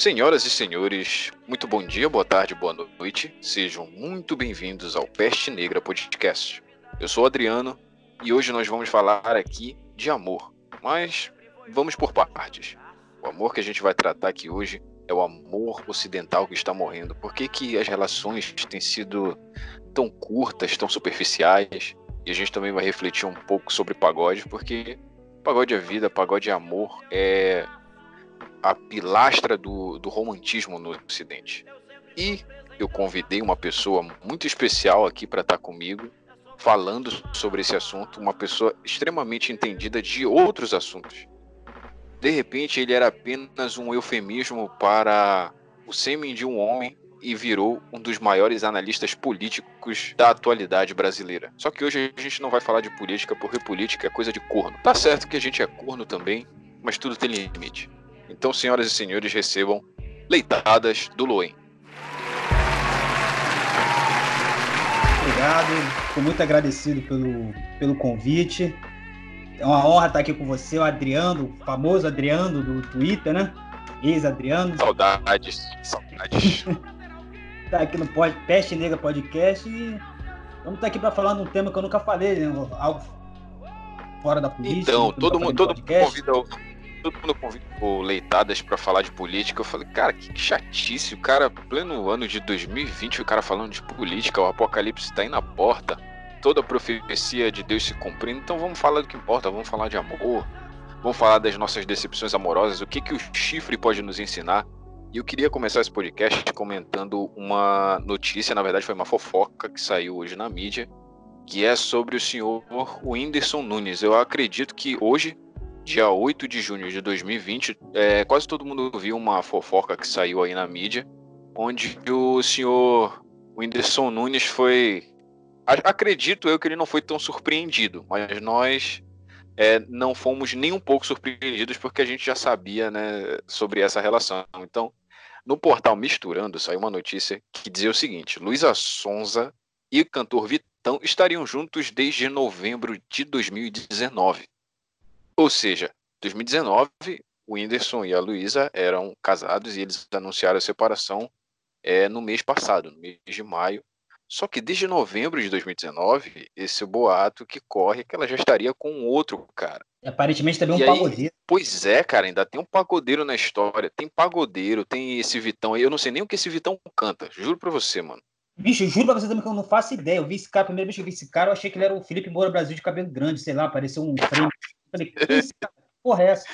Senhoras e senhores, muito bom dia, boa tarde, boa noite. Sejam muito bem-vindos ao Peste Negra Podcast. Eu sou o Adriano e hoje nós vamos falar aqui de amor, mas vamos por partes. O amor que a gente vai tratar aqui hoje é o amor ocidental que está morrendo. Por que, que as relações têm sido tão curtas, tão superficiais? E a gente também vai refletir um pouco sobre pagode, porque pagode é vida, pagode é amor, é a pilastra do, do romantismo no Ocidente. E eu convidei uma pessoa muito especial aqui para estar comigo, falando sobre esse assunto, uma pessoa extremamente entendida de outros assuntos. De repente, ele era apenas um eufemismo para o sêmen de um homem e virou um dos maiores analistas políticos da atualidade brasileira. Só que hoje a gente não vai falar de política, porque política é coisa de corno. Tá certo que a gente é corno também, mas tudo tem limite. Então, senhoras e senhores, recebam leitadas do Loen. Obrigado, fico muito agradecido pelo, pelo convite. É uma honra estar aqui com você, o Adriano, o famoso Adriano do Twitter, né? Ex-Adriano. Saudades, saudades. tá aqui no pod, Peste Negra Podcast e vamos estar aqui para falar de um tema que eu nunca falei, né? Algo fora da política. Então, todo mundo, todo mundo convida todo mundo convida o Leitadas para falar de política. Eu falei, cara, que chatice. O cara, pleno ano de 2020, o cara falando de política, o apocalipse tá aí na porta toda a profecia de Deus se cumprindo, então vamos falar do que importa, vamos falar de amor, vamos falar das nossas decepções amorosas, o que, que o chifre pode nos ensinar. E eu queria começar esse podcast comentando uma notícia, na verdade foi uma fofoca que saiu hoje na mídia, que é sobre o senhor Whindersson Nunes. Eu acredito que hoje, dia 8 de junho de 2020, é, quase todo mundo viu uma fofoca que saiu aí na mídia, onde o senhor Whindersson Nunes foi acredito eu que ele não foi tão surpreendido, mas nós é, não fomos nem um pouco surpreendidos porque a gente já sabia né, sobre essa relação. Então, no portal Misturando saiu uma notícia que dizia o seguinte: Luísa Sonza e o cantor Vitão estariam juntos desde novembro de 2019. Ou seja, 2019, o Whindersson e a Luísa eram casados e eles anunciaram a separação é, no mês passado, no mês de maio só que desde novembro de 2019, esse boato que corre é que ela já estaria com outro cara. Aparentemente também e um aí, pagodeiro. Pois é, cara, ainda tem um pagodeiro na história. Tem pagodeiro, tem esse Vitão aí. Eu não sei nem o que esse Vitão canta, juro pra você, mano. Bicho, juro pra você também que eu não faço ideia. Eu vi esse cara, a primeira vez que eu vi esse cara, eu achei que ele era o Felipe Moura Brasil de cabelo grande, sei lá, pareceu um frame. Falei, que esse cara? Porra, é essa?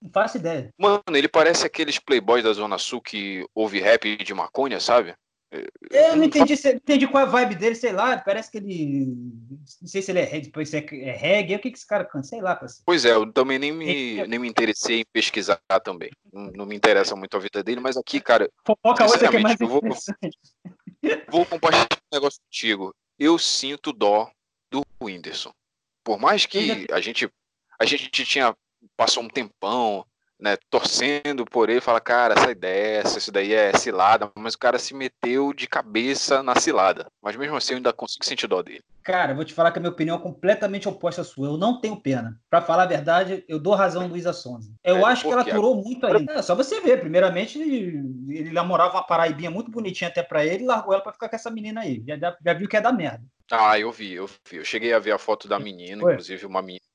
Não faço ideia. Mano, ele parece aqueles playboys da Zona Sul que ouve rap de maconha, sabe? Eu não entendi, entendi qual é a vibe dele, sei lá. Parece que ele. Não sei se ele é reggae, depois é, é reggae. O que, que esse cara canta? Sei lá. Parece. Pois é, eu também nem me, nem me interessei em pesquisar também. Não, não me interessa muito a vida dele, mas aqui, cara. Fofoca outra que é mais vou, vou compartilhar um negócio contigo. Eu sinto dó do Whindersson. Por mais que a gente, a gente tinha. Passou um tempão né, torcendo por ele, fala, cara, sai dessa, isso daí é cilada, mas o cara se meteu de cabeça na cilada. Mas mesmo assim eu ainda consigo sentir dó dele. Cara, vou te falar que a minha opinião é completamente oposta à sua. Eu não tenho pena. Para falar a verdade, eu dou razão a Luísa Sonza. Eu é, acho que ela aturou muito aí. É, só você ver. Primeiramente, ele namorava uma paraibinha muito bonitinha até para ele e largou ela para ficar com essa menina aí. Já, já, já viu que é da merda. Ah, eu vi, eu vi. Eu cheguei a ver a foto da menina, Foi. inclusive uma menina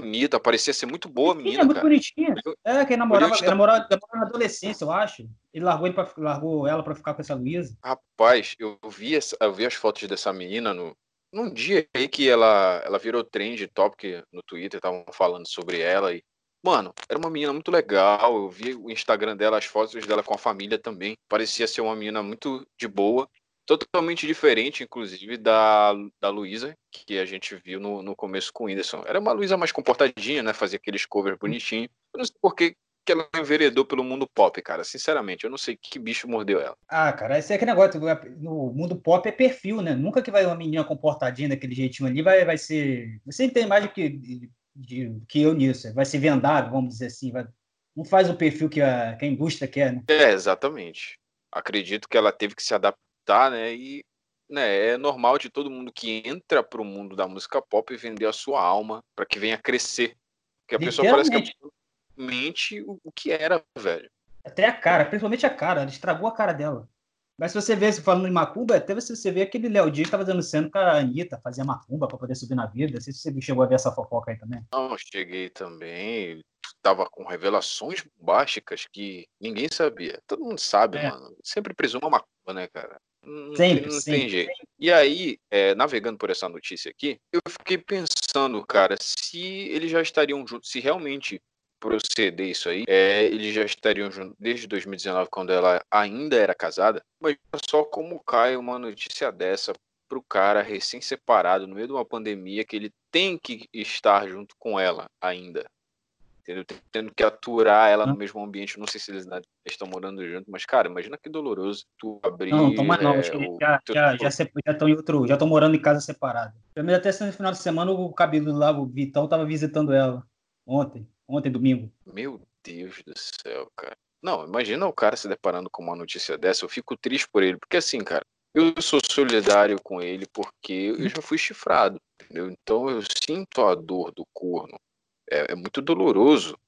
bonita, parecia ser muito boa, Sim, menina. É muito cara. bonitinha. É, que namorava, namorava, namorava na adolescência, eu acho. Ele largou, ele pra, largou ela para ficar com essa Luísa. Rapaz, eu vi, essa, eu vi as fotos dessa menina no, num dia aí que ela, ela virou trend topic no Twitter, estavam falando sobre ela e. Mano, era uma menina muito legal. Eu vi o Instagram dela, as fotos dela com a família também. Parecia ser uma menina muito de boa totalmente diferente, inclusive, da, da Luísa, que a gente viu no, no começo com o Whindersson. Era uma Luísa mais comportadinha, né? Fazia aqueles covers bonitinhos. Eu não sei por que, que ela enveredou pelo mundo pop, cara. Sinceramente, eu não sei que bicho mordeu ela. Ah, cara, esse é aquele negócio. No mundo pop é perfil, né? Nunca que vai uma menina comportadinha daquele jeitinho ali vai, vai ser. Você entende mais do que, de, que eu nisso. Vai ser vendável, vamos dizer assim. Vai... Não faz o perfil que a, que a indústria quer, né? É, exatamente. Acredito que ela teve que se adaptar tá, né? E né, é normal de todo mundo que entra pro mundo da música pop vender a sua alma para que venha crescer. Porque a pessoa parece que mente o, o que era, velho. Até a cara, principalmente a cara, ela estragou a cara dela. Mas se você vê, falando em macumba, até você, você vê aquele Léo Dias estava dando cena com a Anitta, fazia macumba para poder subir na vida. Não sei se você chegou a ver essa fofoca aí também. Não, cheguei também. Tava com revelações bombásticas que ninguém sabia. Todo mundo sabe, é. mano. Sempre presume macumba, né, cara? Não, sempre, tem, não sempre. tem jeito. E aí, é, navegando por essa notícia aqui, eu fiquei pensando, cara, se eles já estariam juntos, se realmente proceder isso aí, é, eles já estariam juntos desde 2019, quando ela ainda era casada. Mas só como cai uma notícia dessa pro cara recém-separado, no meio de uma pandemia, que ele tem que estar junto com ela ainda. Entendeu? Tendo que aturar ela no mesmo ambiente. Não sei se eles estão morando junto, mas, cara, imagina que doloroso tu abrir. Não, toma não, é, já, já, já, já estão em outro. Já estão morando em casa separada. Primeiro até no final de semana o cabelo lá, o Vitão, tava visitando ela. Ontem. Ontem, domingo. Meu Deus do céu, cara. Não, imagina o cara se deparando com uma notícia dessa. Eu fico triste por ele, porque assim, cara, eu sou solidário com ele porque eu já fui chifrado, entendeu? Então eu sinto a dor do corno. É, é muito doloroso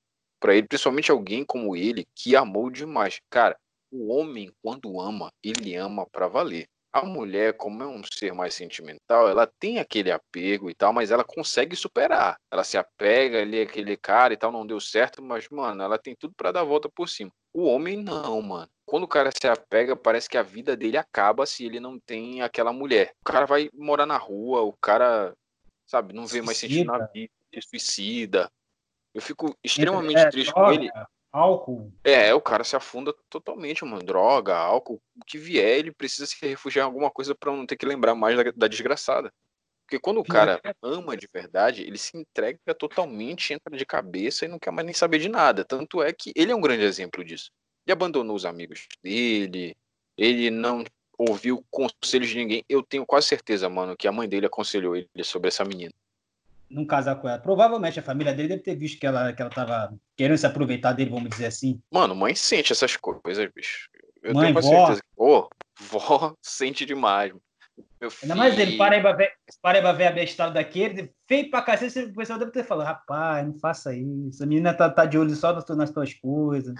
para ele, principalmente alguém como ele que amou demais. Cara, o homem quando ama, ele ama para valer. A mulher, como é um ser mais sentimental, ela tem aquele apego e tal, mas ela consegue superar. Ela se apega ali aquele cara e tal, não deu certo, mas, mano, ela tem tudo para dar a volta por cima. O homem não, mano. Quando o cara se apega, parece que a vida dele acaba se ele não tem aquela mulher. O cara vai morar na rua, o cara, sabe, não vê mais sentido na vida, suicida. Eu fico extremamente é, triste droga. com ele álcool. É, o cara se afunda totalmente, mano. Droga, álcool, o que vier, ele precisa se refugiar em alguma coisa para não ter que lembrar mais da, da desgraçada. Porque quando o cara ama de verdade, ele se entrega totalmente, entra de cabeça e não quer mais nem saber de nada. Tanto é que ele é um grande exemplo disso. Ele abandonou os amigos dele, ele não ouviu conselhos de ninguém. Eu tenho quase certeza, mano, que a mãe dele aconselhou ele sobre essa menina não casar com ela. Provavelmente a família dele deve ter visto que ela, que ela tava querendo se aproveitar dele, vamos dizer assim. Mano, mãe sente essas coisas, bicho. Eu mãe, tenho vó. certeza. Ô, oh, vó sente demais. Meu filho... Ainda mais ele, Paraíba ver, Paraíba a bestada daquele, feio pra cacete, o pessoal deve ter falado, rapaz, não faça isso, a menina tá, tá de olho só nas, nas tuas coisas.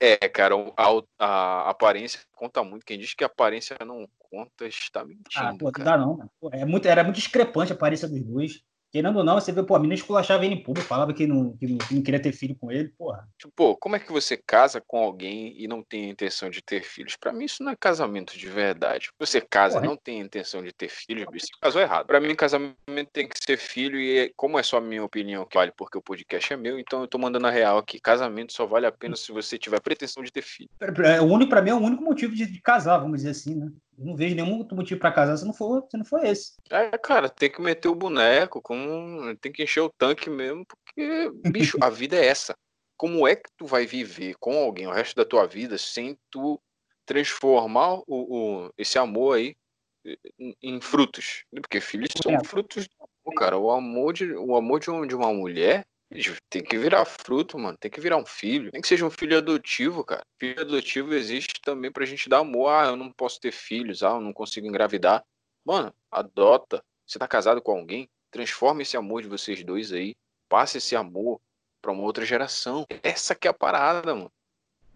É, cara, a, a, aparência conta muito. Quem diz que a aparência não conta está mentindo. Ah, pô, não dá não. Pô, é muito, era muito discrepante a aparência dos dois. Querendo ou não, você vê, pô, a menina esculachava ele em público, falava que não, que não, que não queria ter filho com ele, porra. Tipo, pô, como é que você casa com alguém e não tem a intenção de ter filhos? Para mim, isso não é casamento de verdade. Você casa e não tem a intenção de ter filhos, você casou errado. Para mim, casamento tem que ser filho e, como é só a minha opinião que vale porque o podcast é meu, então eu tô mandando a real aqui. Casamento só vale a pena se você tiver pretensão de ter filho. É, o único, para mim, é o único motivo de, de casar, vamos dizer assim, né? Não vejo nenhum outro motivo para casar se não for, se não for esse. É, cara, tem que meter o boneco, com... tem que encher o tanque mesmo, porque, bicho, a vida é essa. Como é que tu vai viver com alguém o resto da tua vida sem tu transformar o, o esse amor aí em, frutos? Porque filhos são é. frutos cara. O amor de, o amor de uma mulher tem que virar fruto, mano. Tem que virar um filho. Tem que seja um filho adotivo, cara. Filho adotivo existe também pra gente dar amor. Ah, eu não posso ter filhos. Ah, eu não consigo engravidar. Mano, adota. Você tá casado com alguém? Transforma esse amor de vocês dois aí. Passe esse amor pra uma outra geração. Essa que é a parada, mano.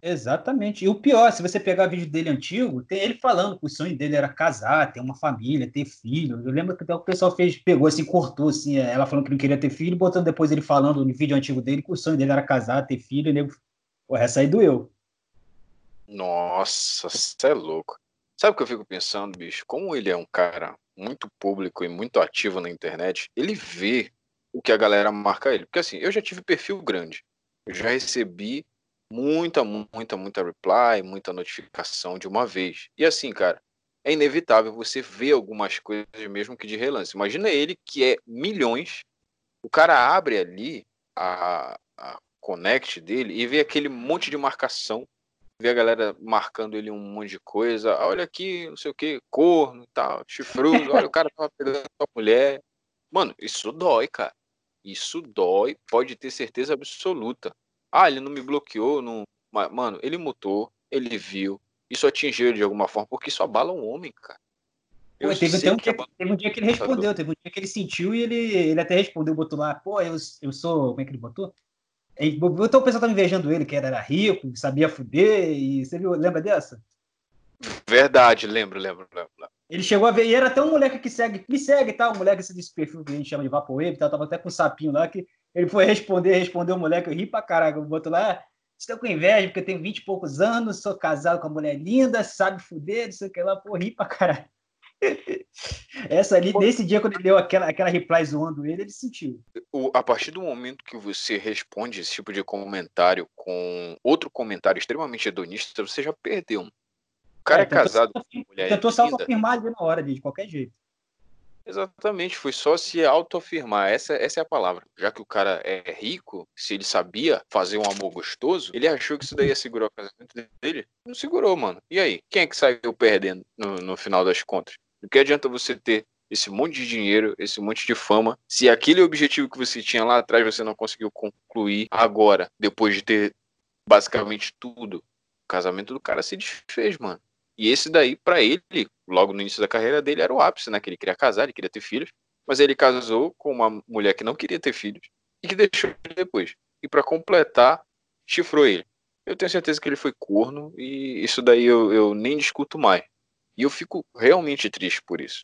Exatamente. E o pior, se você pegar vídeo dele antigo, tem ele falando que o sonho dele era casar, ter uma família, ter filho. Eu lembro que até o pessoal fez, pegou assim, cortou assim, ela falando que não queria ter filho, botando depois ele falando no vídeo antigo dele que o sonho dele era casar, ter filho, e pô, essa aí doeu. Nossa, você é louco. Sabe o que eu fico pensando, bicho? Como ele é um cara muito público e muito ativo na internet, ele vê o que a galera marca ele. Porque assim, eu já tive perfil grande. Eu já recebi muita, muita, muita reply, muita notificação de uma vez. E assim, cara, é inevitável você ver algumas coisas mesmo que de relance. Imagina ele que é milhões, o cara abre ali a, a connect dele e vê aquele monte de marcação, vê a galera marcando ele um monte de coisa, ah, olha aqui, não sei o que, corno e tal, chifrudo, olha o cara tava pegando a mulher. Mano, isso dói, cara. Isso dói, pode ter certeza absoluta. Ah, ele não me bloqueou, não. Mano, ele mutou, ele viu, isso atingiu ele de alguma forma, porque isso abala um homem, cara. Pô, teve, um dia, teve, um dia, que ele respondeu, teve um dia que ele sentiu e ele, ele até respondeu, botou lá, pô, eu, eu sou. Como é que ele botou? Ele botou o pessoal tava invejando ele, que era, rico, sabia fuder, e você viu, lembra dessa? Verdade, lembro, lembro, lembro. Ele chegou a ver, e era até um moleque que segue, me segue, tá? Um moleque desse perfil que a gente chama de Vaporwave, tá? tava até com um sapinho lá, que ele foi responder, respondeu o moleque, eu ri pra caralho, botou lá, estou com inveja, porque eu tenho 20 e poucos anos, sou casado com uma mulher linda, sabe fuder, não sei o que lá, pô, ri pra caralho. Essa ali, nesse dia, quando ele deu aquela, aquela reply zoando ele, ele sentiu. A partir do momento que você responde esse tipo de comentário com outro comentário extremamente hedonista, você já perdeu. O cara é, é casado com uma mulher. Tentou se autoafirmar ali na hora, de qualquer jeito. Exatamente, foi só se autoafirmar. Essa, essa é a palavra. Já que o cara é rico, se ele sabia fazer um amor gostoso, ele achou que isso daí ia segurar o casamento dele. Não segurou, mano. E aí? Quem é que saiu perdendo no, no final das contas? O que adianta você ter esse monte de dinheiro, esse monte de fama, se aquele objetivo que você tinha lá atrás você não conseguiu concluir agora, depois de ter basicamente tudo? O casamento do cara se desfez, mano. E esse daí, para ele, logo no início da carreira dele, era o ápice, né? Que ele queria casar, ele queria ter filhos, mas ele casou com uma mulher que não queria ter filhos e que deixou ele depois. E para completar, chifrou ele. Eu tenho certeza que ele foi corno e isso daí eu, eu nem discuto mais. E eu fico realmente triste por isso.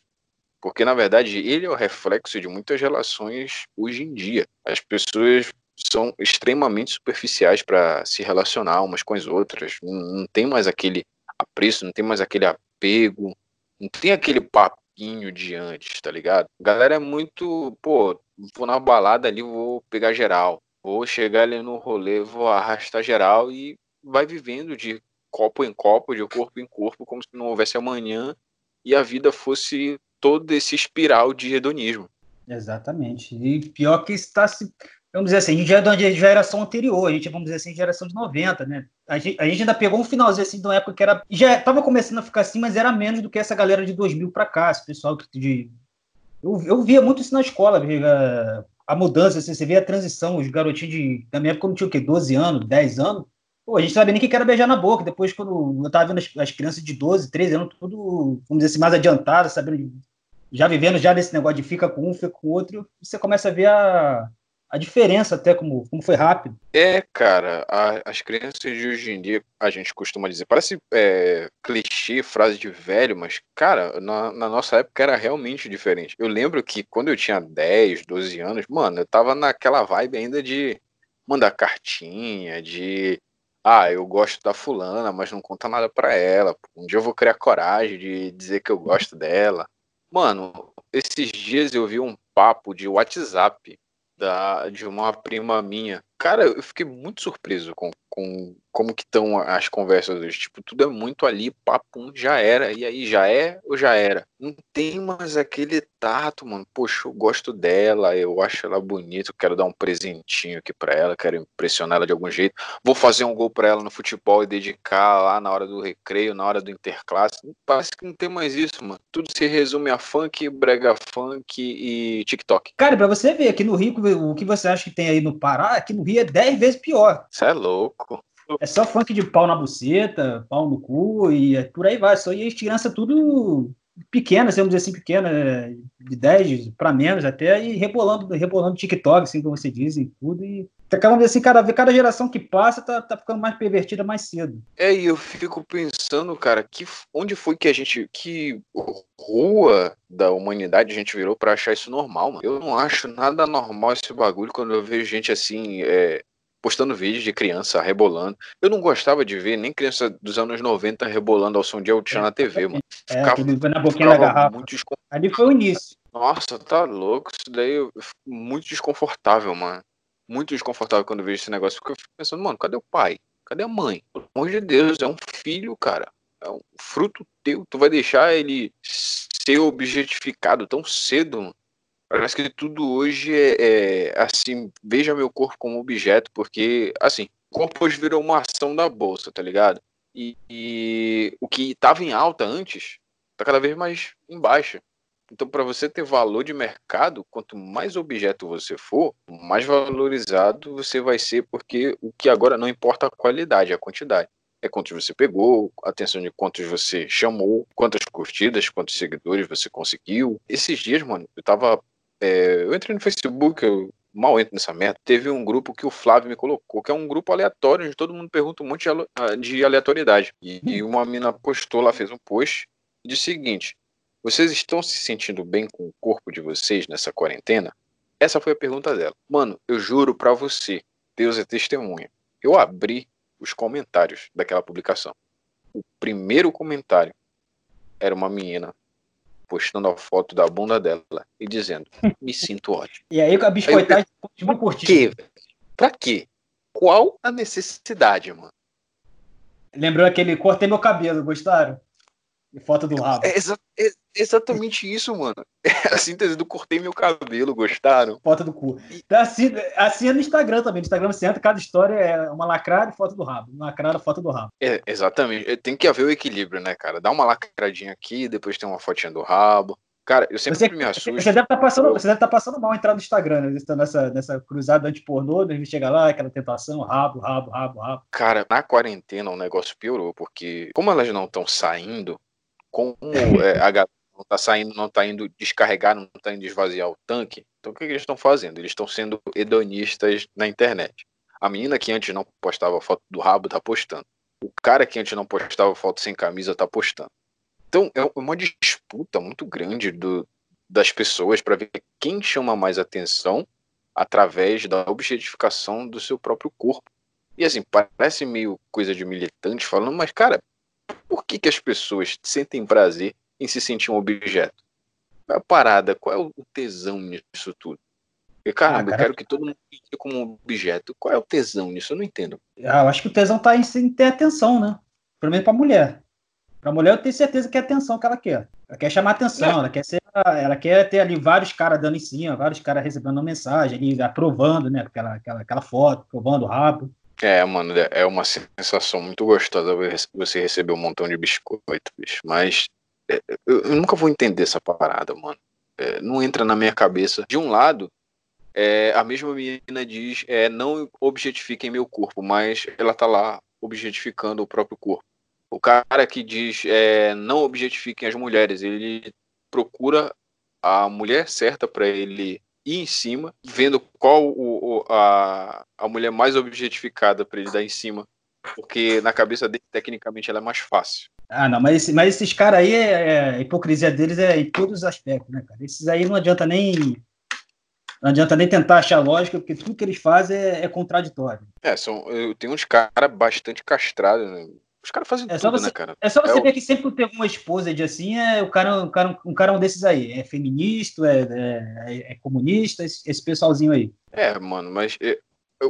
Porque, na verdade, ele é o reflexo de muitas relações hoje em dia. As pessoas são extremamente superficiais para se relacionar umas com as outras. Não tem mais aquele apreço, não tem mais aquele apego, não tem aquele papinho de antes, tá ligado? A galera é muito, pô, vou na balada ali, vou pegar geral. Vou chegar ali no rolê, vou arrastar geral e vai vivendo de copo em copo, de corpo em corpo, como se não houvesse amanhã e a vida fosse todo esse espiral de hedonismo. Exatamente. E pior que está se. Vamos dizer assim, a gente já é da geração anterior, a gente, vamos dizer assim, geração de 90, né? A gente, a gente ainda pegou um finalzinho assim de uma época que era. Já estava começando a ficar assim, mas era menos do que essa galera de 2000 para cá, esse pessoal de. Eu, eu via muito isso na escola, a, a mudança, assim, você vê a transição, os garotinhos de. Na minha época, não tinha o quê? 12 anos, 10 anos Pô, a gente sabia nem que era beijar na boca. Depois, quando eu tava vendo as, as crianças de 12, 13 anos, tudo, vamos dizer assim, mais adiantadas, sabendo, já vivendo já nesse negócio de fica com um, fica com outro, você começa a ver a, a diferença até como, como foi rápido. É, cara, a, as crianças de hoje em dia, a gente costuma dizer, parece é, clichê, frase de velho, mas, cara, na, na, nossa época era realmente diferente. Eu lembro que quando eu tinha 10, 12 anos, mano, eu tava naquela vibe ainda de mandar cartinha, de ah, eu gosto da fulana, mas não conta nada pra ela. Um dia eu vou criar coragem de dizer que eu gosto dela. Mano, esses dias eu vi um papo de WhatsApp da, de uma prima minha. Cara, eu fiquei muito surpreso com, com como que estão as conversas hoje. Tipo, tudo é muito ali, papo, já era. E aí, já é ou já era? Não tem mais aquele tato, mano. Poxa, eu gosto dela, eu acho ela bonita, eu quero dar um presentinho aqui pra ela, quero impressionar ela de algum jeito. Vou fazer um gol pra ela no futebol e dedicar lá na hora do recreio, na hora do interclasse. Parece que não tem mais isso, mano. Tudo se resume a funk, brega funk e TikTok. Cara, pra você ver, aqui no Rio, o que você acha que tem aí no Pará, aqui no Rio é 10 vezes pior. Você é louco. É só funk de pau na buceta, pau no cu e é por aí vai. Só e as crianças tudo pequenas, vamos dizer assim, pequena, de 10 para menos até, e rebolando, rebolando TikTok, assim como você diz, e tudo. E acabamos assim, cada, cada geração que passa tá, tá ficando mais pervertida mais cedo. É, e eu fico pensando, cara, que, onde foi que a gente. Que rua da humanidade a gente virou para achar isso normal, mano? Eu não acho nada normal esse bagulho quando eu vejo gente assim. É, postando vídeos de criança rebolando. Eu não gostava de ver nem criança dos anos 90 rebolando ao som de El é, na TV, mano. É, ficava, na boquinha da garrafa. Ali foi o início. Nossa, tá louco. Isso daí eu fico muito desconfortável, mano. Muito desconfortável quando eu vejo esse negócio. Porque eu fico pensando, mano, cadê o pai? Cadê a mãe? Pelo amor de Deus, é um filho, cara. É um fruto teu. Tu vai deixar ele ser objetificado tão cedo, mano. Parece que tudo hoje é, é, assim, veja meu corpo como objeto, porque, assim, o corpo hoje virou uma ação da bolsa, tá ligado? E, e o que estava em alta antes, tá cada vez mais em baixa. Então, para você ter valor de mercado, quanto mais objeto você for, mais valorizado você vai ser, porque o que agora não importa a qualidade, é a quantidade. é quantos você pegou, atenção de quantos você chamou, quantas curtidas, quantos seguidores você conseguiu. Esses dias, mano, eu tava. É, eu entrei no Facebook, eu mal entro nessa merda. Teve um grupo que o Flávio me colocou, que é um grupo aleatório, onde todo mundo pergunta um monte de aleatoriedade. E, e uma mina postou lá, fez um post, e o seguinte: Vocês estão se sentindo bem com o corpo de vocês nessa quarentena? Essa foi a pergunta dela. Mano, eu juro pra você, Deus é testemunha. Eu abri os comentários daquela publicação. O primeiro comentário era uma menina postando a foto da bunda dela e dizendo: Me sinto ótimo. E aí a biscoitagem continua curtindo. Pra quê? Pra quê? Qual a necessidade, mano? Lembrou aquele cortei meu cabelo, gostaram? E foto do rabo. É, exa é exatamente isso, mano. É a síntese do cortei meu cabelo, gostaram? Foto do cu. Assim, assim é no Instagram também. No Instagram você entra, cada história é uma lacrada e foto do rabo. Uma lacrada, foto do rabo. É, exatamente. Tem que haver o equilíbrio, né, cara? Dá uma lacradinha aqui, depois tem uma fotinha do rabo. Cara, eu sempre você, me assusto. Você deve estar tá passando, você deve estar tá passando mal entrar no Instagram, né? Nessa, nessa cruzada anti-pornô, a gente chega lá, aquela tentação, rabo, rabo, rabo, rabo. Cara, na quarentena o negócio piorou, porque como elas não estão saindo, como é, a galera não está saindo, não está indo descarregar, não está indo esvaziar o tanque, então o que, que eles estão fazendo? Eles estão sendo hedonistas na internet. A menina que antes não postava foto do rabo está postando. O cara que antes não postava foto sem camisa está postando. Então é uma disputa muito grande do, das pessoas para ver quem chama mais atenção através da objetificação do seu próprio corpo. E assim, parece meio coisa de militante falando, mas cara, por que, que as pessoas sentem prazer em se sentir um objeto? Qual é a parada? Qual é o tesão nisso tudo? Porque, caramba, ah, cara, eu quero que todo mundo me como um objeto. Qual é o tesão nisso? Eu não entendo. Ah, eu acho que o tesão tá em ter atenção, né? Pelo menos pra mulher. Pra mulher eu tenho certeza que é a atenção que ela quer. Ela quer chamar atenção, é. ela quer ser. Ela quer ter ali vários caras dando em cima, vários caras recebendo uma mensagem, ali, aprovando, né? Aquela, aquela, aquela foto, aprovando rápido. É, mano, é uma sensação muito gostosa você receber um montão de biscoito, bicho. Mas é, eu, nunca vou entender essa parada, mano. É, não entra na minha cabeça. De um lado, é, a mesma menina diz: é, não objetifiquem meu corpo, mas ela tá lá objetificando o próprio corpo. O cara que diz: é, não objetifiquem as mulheres, ele procura a mulher certa para ele ir em cima, vendo qual o, o, a, a mulher mais objetificada para ele dar em cima. Porque na cabeça dele, tecnicamente, ela é mais fácil. Ah, não, mas, mas esses caras aí, é, é, a hipocrisia deles é em todos os aspectos, né, cara? Esses aí não adianta nem. Não adianta nem tentar achar lógica, porque tudo que eles fazem é, é contraditório. É, são, eu tenho uns caras bastante castrados, né? Os caras fazem é tudo, você, né, cara? É só você é ver o... que sempre tem uma esposa de assim, é, o cara, um, cara, um cara um desses aí. É feminista, é, é, é comunista, esse, esse, pessoalzinho aí. É, mano, mas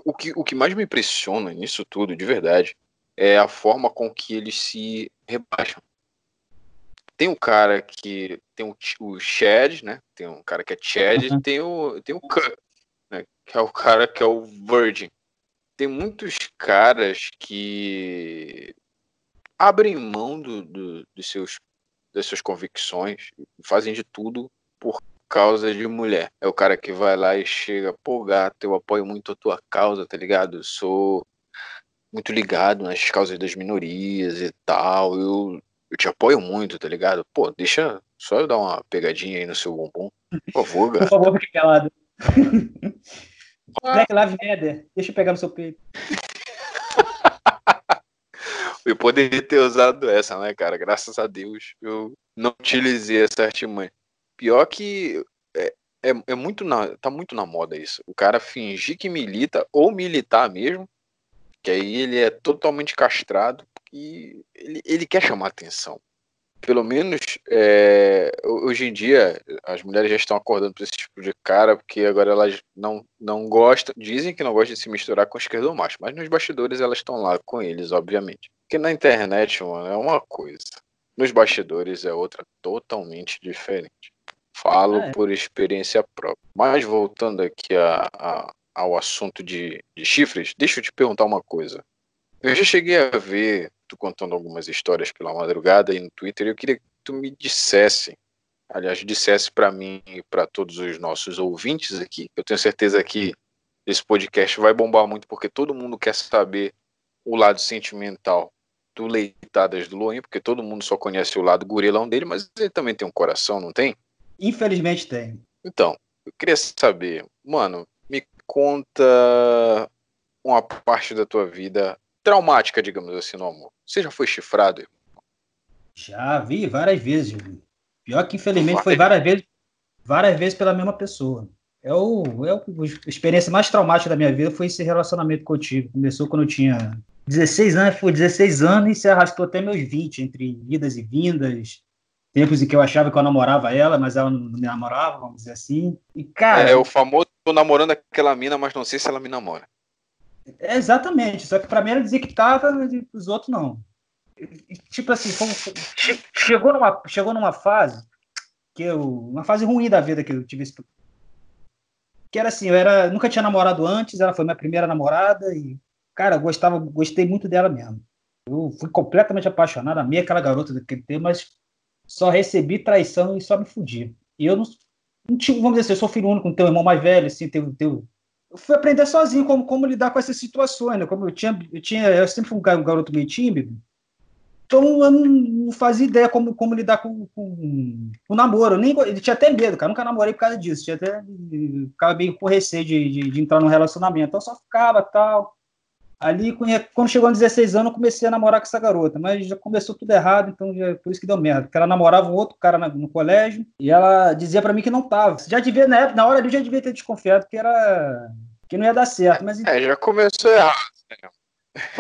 o, que, o que mais me impressiona nisso tudo, de verdade, é a forma com que eles se rebaixam. Tem um cara que. Tem o, o Chad, né? Tem um cara que é Chad uhum. tem o, tem o Kurt, né? Que é o cara que é o Virgin. Tem muitos caras que abrem mão do, do, dos seus, das suas convicções, fazem de tudo por causa de mulher. É o cara que vai lá e chega, pô, gato, eu apoio muito a tua causa, tá ligado? Eu sou muito ligado nas causas das minorias e tal. Eu, eu te apoio muito, tá ligado? Pô, deixa só eu dar uma pegadinha aí no seu bumbum. Por favor, gato. Por favor, fique calado. Black Lives Matter, deixa eu pegar no seu peito. Eu poderia ter usado essa, né, cara? Graças a Deus eu não utilizei essa artimanha. Pior que é, é, é, muito na, tá muito na moda isso. O cara fingir que milita ou militar mesmo, que aí ele é totalmente castrado e ele, ele quer chamar atenção. Pelo menos é, hoje em dia as mulheres já estão acordando para esse tipo de cara, porque agora elas não, não gostam, dizem que não gostam de se misturar com esquerdo macho, mas nos bastidores elas estão lá com eles, obviamente. Porque na internet, mano, é uma coisa. Nos bastidores é outra totalmente diferente. Falo é. por experiência própria. Mas voltando aqui a, a, ao assunto de, de chifres, deixa eu te perguntar uma coisa. Eu já cheguei a ver tu contando algumas histórias pela madrugada aí no Twitter e eu queria que tu me dissesse, aliás, dissesse para mim e para todos os nossos ouvintes aqui. Eu tenho certeza que esse podcast vai bombar muito porque todo mundo quer saber o lado sentimental do Leitadas do Loin, porque todo mundo só conhece o lado gorilão dele, mas ele também tem um coração, não tem? Infelizmente tem. Então, eu queria saber, mano, me conta uma parte da tua vida traumática, digamos assim, no amor. Você já foi chifrado? Já vi várias vezes. Pior que infelizmente foi várias vezes, várias vezes pela mesma pessoa. É o, é o, a experiência mais traumática da minha vida foi esse relacionamento contigo. Começou quando eu tinha 16 anos, foi 16 anos e se arrastou até meus 20, entre idas e vindas, tempos em que eu achava que eu namorava ela, mas ela não me namorava, vamos dizer assim. E, cara. É, o famoso tô namorando aquela mina, mas não sei se ela me namora. É, exatamente, só que pra mim ela dizia que tava, os outros não. E, tipo assim, como, chegou, numa, chegou numa fase que eu. Uma fase ruim da vida que eu tive esse. Que era assim, eu era, nunca tinha namorado antes, ela foi minha primeira namorada e, cara, eu gostava, gostei muito dela mesmo. Eu fui completamente apaixonado, amei aquela garota daquele tempo, mas só recebi traição e só me fudi. E eu não, não vamos dizer assim, eu sou filho único, teu irmão mais velho, assim, teu, teu, eu fui aprender sozinho como, como lidar com essas situações, né? Como eu tinha, eu tinha, eu sempre fui um garoto meio tímido, então eu não fazia ideia como, como lidar com, com, com o namoro. Eu nem, ele tinha até medo, cara. Eu nunca namorei por causa disso. Tinha até, ficava bem com receio de, de, de, entrar num relacionamento. Então eu só ficava tal. Ali, quando chegou aos 16 anos, eu comecei a namorar com essa garota, mas já começou tudo errado, então já, por isso que deu merda. Porque ela namorava um outro cara no, no colégio e ela dizia para mim que não tava. Já devia, na, época, na hora ali, já devia ter desconfiado que era que não ia dar certo. Mas, é, já começou errado. Né?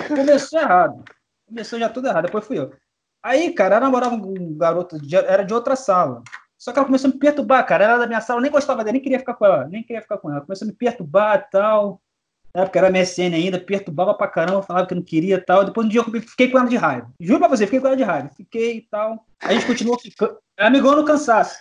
Começou errado. Começou já tudo errado, depois fui eu. Aí, cara, ela namorava um garoto, de, era de outra sala. Só que ela começou a me perturbar, cara. Ela era da minha sala, eu nem gostava dela, nem queria ficar com ela, nem queria ficar com ela. Começou a me perturbar e tal. Na época era MSN ainda, perturbava pra caramba, falava que não queria e tal. Depois um dia eu fiquei com ela de raiva. Juro pra você, fiquei com ela de raiva. Fiquei e tal. Aí a gente continuou ficando. Amigão no cansaço.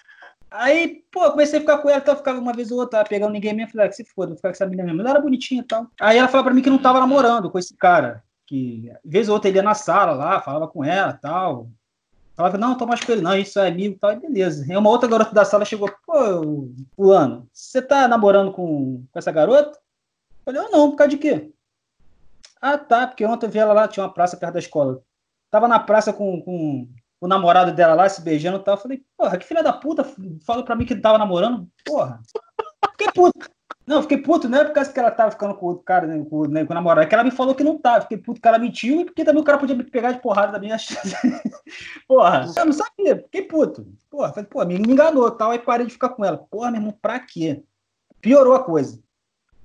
Aí, pô, comecei a ficar com ela, então ficava uma vez ou outra, pegando ninguém mesmo. Falei, ah, que se foda, vou ficar com essa menina mesmo. Ela era bonitinha e tal. Aí ela falou pra mim que não tava namorando com esse cara. Que, vez ou outra, ele ia na sala lá, falava com ela tal. Falava, não, tô mais com ele, não, só é amigo e tal, e beleza. Aí uma outra garota da sala chegou, pô, fulano, você tá namorando com, com essa garota? Falei, eu não, por causa de quê? Ah, tá, porque ontem eu vi ela lá, tinha uma praça perto da escola. Tava na praça com, com o namorado dela lá se beijando e tal. Falei, porra, que filha da puta, fala pra mim que tava namorando. Porra. Fiquei puto. Não, fiquei puto, não é por causa que ela tava ficando com o cara, né, com, né, com o namorado, é que ela me falou que não tava. Fiquei puto que ela mentiu e porque também o cara podia me pegar de porrada da minha Porra, eu não sabia, fiquei puto. Porra, falei, pô, me enganou tal, aí parei de ficar com ela. Porra, meu irmão, pra quê? Piorou a coisa.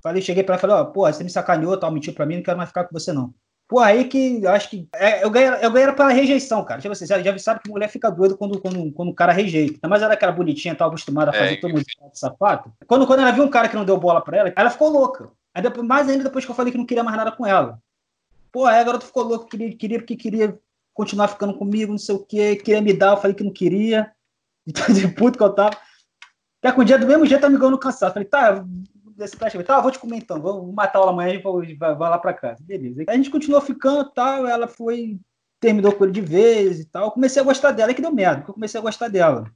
Falei, cheguei pra ela e falei, ó, pô, você me sacaneou, tal, mentiu pra mim, não quero mais ficar com você, não. Pô, aí que eu acho que. É, eu, ganhei, eu ganhei pela rejeição, cara. Tipo assim, já, já sabe que mulher fica doida quando, quando, quando o cara rejeita. Mas ela era aquela bonitinha, tava acostumada a fazer é, todo mundo de sapato. Quando, quando ela viu um cara que não deu bola pra ela, ela ficou louca. Aí depois, mais ainda depois que eu falei que não queria mais nada com ela. Pô, aí a garota ficou louca, queria, queria, porque queria continuar ficando comigo, não sei o quê, queria me dar, eu falei que não queria. De puto que eu tava. Até com o dia do mesmo jeito, amigão no cansado. Falei, tá, desse praticamente, tá, vou te comer então, vou matar ela amanhã e vou, vai, vai lá pra casa. Beleza. a gente continuou ficando tal, ela foi, terminou com ele de vez e tal. Eu comecei a gostar dela, é que deu merda, porque eu comecei a gostar dela.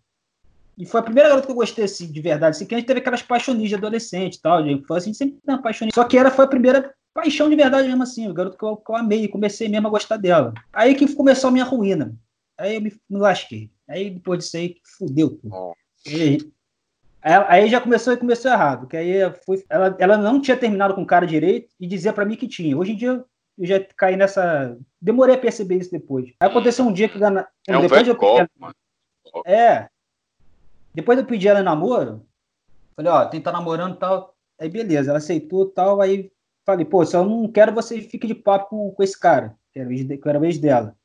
E foi a primeira garota que eu gostei, assim, de verdade. Assim, que a gente teve aquelas paixões de adolescente e tal, de infância, a gente sempre uma paixão. Só que ela foi a primeira paixão de verdade mesmo, assim, o garoto que eu, que eu amei, comecei mesmo a gostar dela. Aí que começou a minha ruína. Aí eu me, me lasquei. Aí depois disso aí, fudeu tudo. E, Aí já começou e começou errado, que aí foi, ela, ela não tinha terminado com o cara direito e dizia para mim que tinha. Hoje em dia eu já caí nessa. Demorei a perceber isso depois. Aí aconteceu um dia que. É um depois eu pedi ela... É. Depois eu pedi ela em namoro. Falei, ó, tem que estar tá namorando e tal. Aí beleza, ela aceitou e tal. Aí falei, pô, se eu não quero você fique de papo com, com esse cara, que era, que era a vez dela.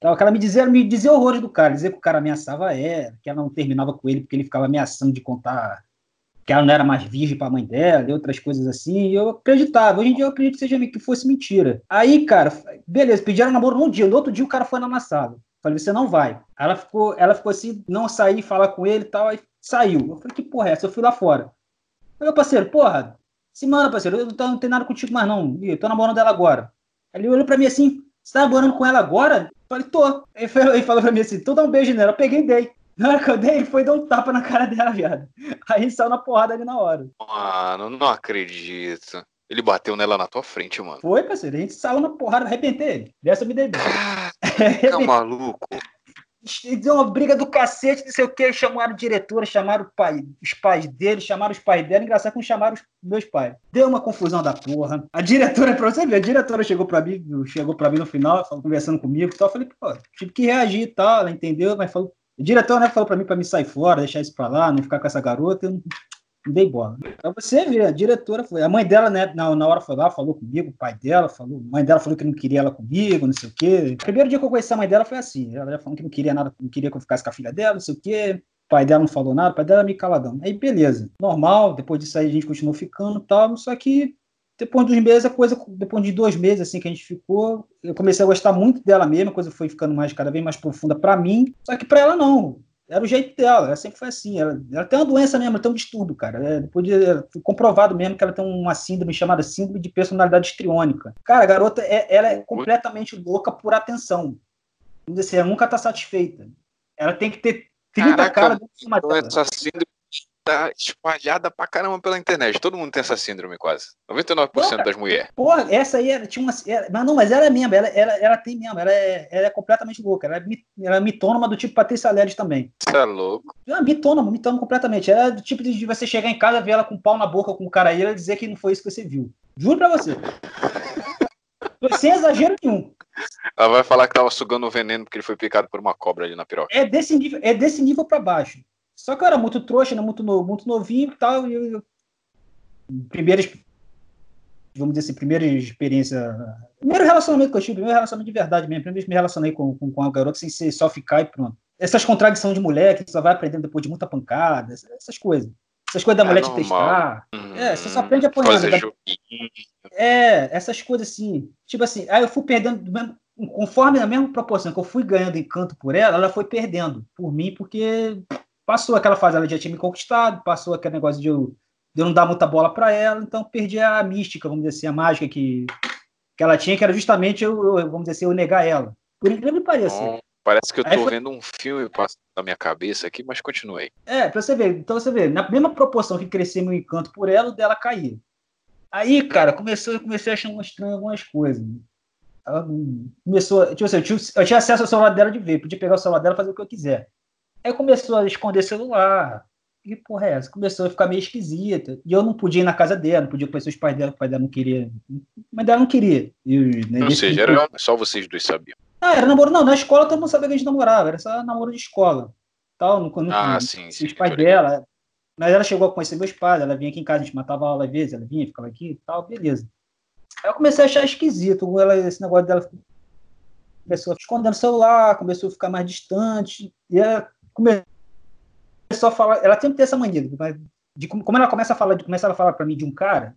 Então, ela me dizia, me dizia horrores do cara, dizia que o cara ameaçava ela, que ela não terminava com ele porque ele ficava ameaçando de contar que ela não era mais virgem para a mãe dela, e outras coisas assim. E eu acreditava. Hoje em dia eu acredito que, seja, que fosse mentira. Aí, cara, beleza, pediram namoro num dia. No outro dia o cara foi na amassada. Falei, você não vai. Ela ficou, ela ficou assim, não sair, falar com ele e tal, aí saiu. Eu falei, que porra é essa? Eu fui lá fora. Falei, parceiro, porra, se manda, parceiro, eu não, tenho nada contigo mais não. Eu tô namorando ela agora. Ele olhou pra mim assim, você tá namorando com ela agora? Falei, tô. Ele falou, ele falou pra mim assim, tu dá um beijo nela. Eu peguei e dei. Na hora que eu dei, ele foi dar um tapa na cara dela, viado. Aí saiu na porrada ali na hora. Mano, não acredito. Ele bateu nela na tua frente, mano. Foi, parceiro. A gente saiu na porrada, arrebentei ele. Dessa eu me dei bem. Fica maluco. Deu uma briga do cacete, não sei o que, chamaram diretora, chamaram pai, os pais dele, chamaram os pais dela, engraçado que chamaram os meus pais. Deu uma confusão da porra. A diretora, pra você ver, a diretora chegou pra mim, chegou pra mim no final, conversando comigo e tal, eu falei, pô, tive que reagir e tal, ela entendeu, mas falou, o diretor, né, falou pra mim pra me sair fora, deixar isso pra lá, não ficar com essa garota, eu não dei bola. Pra você ver, a diretora foi. A mãe dela, né, na, na hora foi lá, falou comigo, o pai dela falou, a mãe dela falou que não queria ela comigo, não sei o quê. O primeiro dia que eu conheci a mãe dela foi assim. Ela já falou que não queria nada, não queria que eu ficasse com a filha dela, não sei o quê. O pai dela não falou nada, o pai dela me caladão. Aí, beleza. Normal, depois disso aí a gente continuou ficando e tal, só que depois dos meses, a coisa, depois de dois meses assim que a gente ficou, eu comecei a gostar muito dela mesmo, a coisa foi ficando mais cada vez mais profunda para mim, só que para ela não. Era o jeito dela, ela sempre foi assim. Ela, ela tem uma doença mesmo, ela tem um distúrbio, cara. É, depois de, é, comprovado mesmo que ela tem uma síndrome chamada síndrome de personalidade histriônica. Cara, a garota é, ela é completamente louca por atenção. Vamos dizer assim, ela nunca está satisfeita. Ela tem que ter 30 Caraca, caras dentro de uma Essa síndrome tá espalhada pra caramba pela internet. Todo mundo tem essa síndrome, quase. 99% Pô, das mulheres. Porra, essa aí era, tinha uma. Era, mas não, mas ela é mesmo, ela, ela, ela tem mesmo, ela é, ela é completamente louca. Ela é, ela é mitônoma do tipo Patrícia Ledes também. Você é louco? É mitônoma, mitônoma completamente. Ela é do tipo de você chegar em casa, ver ela com um pau na boca com o cara aí e dizer que não foi isso que você viu. Juro pra você. Sem exagero nenhum. Ela vai falar que tava sugando o veneno porque ele foi picado por uma cobra ali na piroca. É desse nível, é desse nível pra baixo. Só que eu era muito trouxa, né? muito, novo, muito novinho e tal. E eu, primeiras, vamos dizer assim, primeira experiência. Primeiro relacionamento que eu tive, primeiro relacionamento de verdade mesmo. Primeiro me relacionei com, com, com a garota sem ser só ficar e pronto. Essas contradições de mulher que você só vai aprendendo depois de muita pancada, essas coisas. Essas coisas da é mulher normal. te testar. Hum, é, você só aprende apanhando. Da... É, essas coisas assim. Tipo assim, aí eu fui perdendo, conforme na mesma proporção que eu fui ganhando encanto por ela, ela foi perdendo por mim, porque Passou aquela fase, ela já tinha me conquistado, passou aquele negócio de eu, de eu não dar muita bola para ela, então perdi a mística, vamos dizer assim, a mágica que, que ela tinha, que era justamente eu, eu vamos dizer assim, eu negar ela. Por incrível que pareça. Hum, parece que eu tô foi... vendo um filme passando na minha cabeça aqui, mas continuei. É, pra você ver. Então você vê, na mesma proporção que cresceu meu encanto por ela, o dela caía. Aí, cara, começou, eu comecei a achar estranho algumas coisas. Ela começou, tipo assim, eu tinha, eu tinha acesso ao celular dela de ver, podia pegar o celular dela e fazer o que eu quiser. Aí começou a esconder celular. E porra é essa? Começou a ficar meio esquisita. E eu não podia ir na casa dela, não podia conhecer os pais dela, o pai dela não queria. Mas dela não queria. E, né, Ou seja, era só vocês dois sabiam. Ah, era namoro. Não, na escola todo mundo sabia que a gente namorava, era só namoro de escola. Tal, no, no, ah, no, sim, sim. Os pais dela. Mas ela chegou a conhecer meus pais, ela vinha aqui em casa, a gente matava aula às vezes, ela vinha, ficava aqui e tal, beleza. Aí eu comecei a achar esquisito ela, esse negócio dela. Começou a esconder o celular, começou a ficar mais distante. E ela começou a falar, ela sempre tem essa mania, de, como ela começa a falar, de, começava a falar para mim de um cara,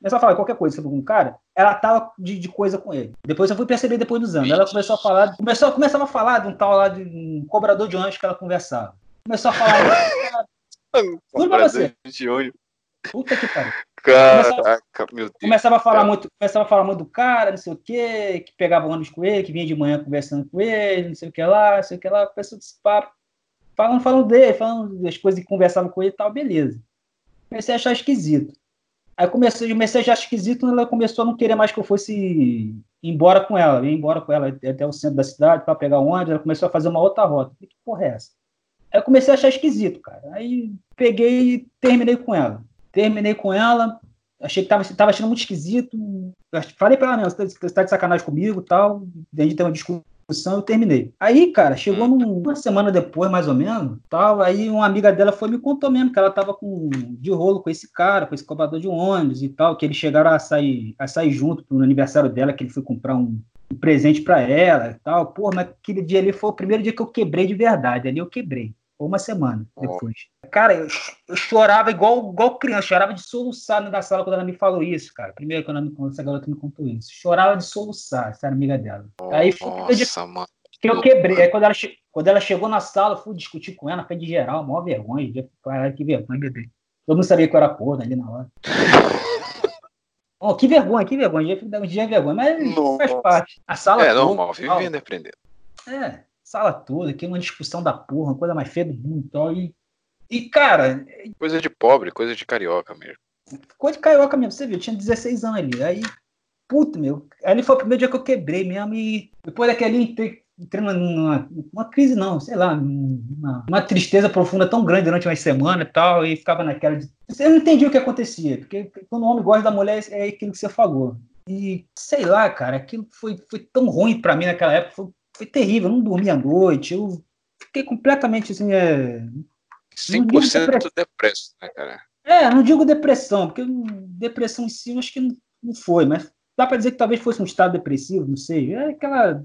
começava a falar qualquer coisa sobre um cara, ela tava de, de coisa com ele. Depois eu fui perceber depois dos anos. Ela começou a falar, começou, começava a falar de um tal lá de um cobrador de ônibus que ela conversava. Começou a falar. Tudo pra você. De ônibus. Puta que pariu. Caraca, meu Deus. Começava a falar muito, começava a falar muito do cara, não sei o quê, que pegava ônibus com ele, que vinha de manhã conversando com ele, não sei o que lá, não sei o que lá, começou esse papo falando, falando dele, falando das coisas que conversava com ele e tal, beleza. Comecei a achar esquisito. Aí comecei, comecei a achar esquisito, ela começou a não querer mais que eu fosse embora com ela, ir embora com ela até o centro da cidade para pegar ônibus, ela começou a fazer uma outra rota. Que porra é essa? Aí eu comecei a achar esquisito, cara. Aí peguei e terminei com ela. Terminei com ela, achei que tava, tava achando muito esquisito. Falei pra ela mesmo, você tá, tá de sacanagem comigo e tal. A gente tem uma discussão discussão, eu terminei. Aí, cara, chegou num, uma semana depois, mais ou menos, tal, aí uma amiga dela foi me contou mesmo que ela tava com, de rolo com esse cara, com esse cobrador de ônibus e tal, que eles chegaram a sair, a sair junto no aniversário dela, que ele foi comprar um, um presente para ela e tal. Pô, mas aquele dia ali foi o primeiro dia que eu quebrei de verdade. Ali eu quebrei. Foi uma semana depois. Oh. Cara, eu, eu, chorava igual, igual criança, chorava de soluçar na sala quando ela me falou isso, cara. Primeiro quando, ela, quando essa garota me contou isso. Chorava de soluçar, essa era amiga dela. Oh, Aí foi nossa, mano. que eu quebrei. Aí quando ela, quando ela chegou na sala, eu fui discutir com ela, foi de geral, maior vergonha. Cara, que vergonha, bebê. Eu não sabia que eu era porra ali na hora. Oh, que vergonha, que vergonha. Um dia é vergonha, mas Nossa. faz parte. A sala É normal, vivendo e aprendendo. É sala toda, que é uma discussão da porra, uma coisa mais feia do mundo e tal. E, e, cara. Coisa de pobre, coisa de carioca mesmo. Coisa de carioca mesmo, você viu, eu tinha 16 anos ali. Aí, puta, meu. Ali foi o primeiro dia que eu quebrei mesmo. E depois daquele entrei numa uma crise, não, sei lá, uma, uma, tristeza profunda tão grande durante uma semana e tal, e ficava naquela. De... Eu não entendi o que acontecia, porque quando o homem gosta da mulher, é aquilo que você falou. E sei lá, cara, aquilo foi, foi tão ruim para mim naquela época, foi, foi terrível, eu não dormia à noite, eu fiquei completamente assim. É... 100% depresso, né, cara? É, não digo depressão, porque depressão em si eu acho que não, não foi, mas dá para dizer que talvez fosse um estado depressivo, não sei. É aquela,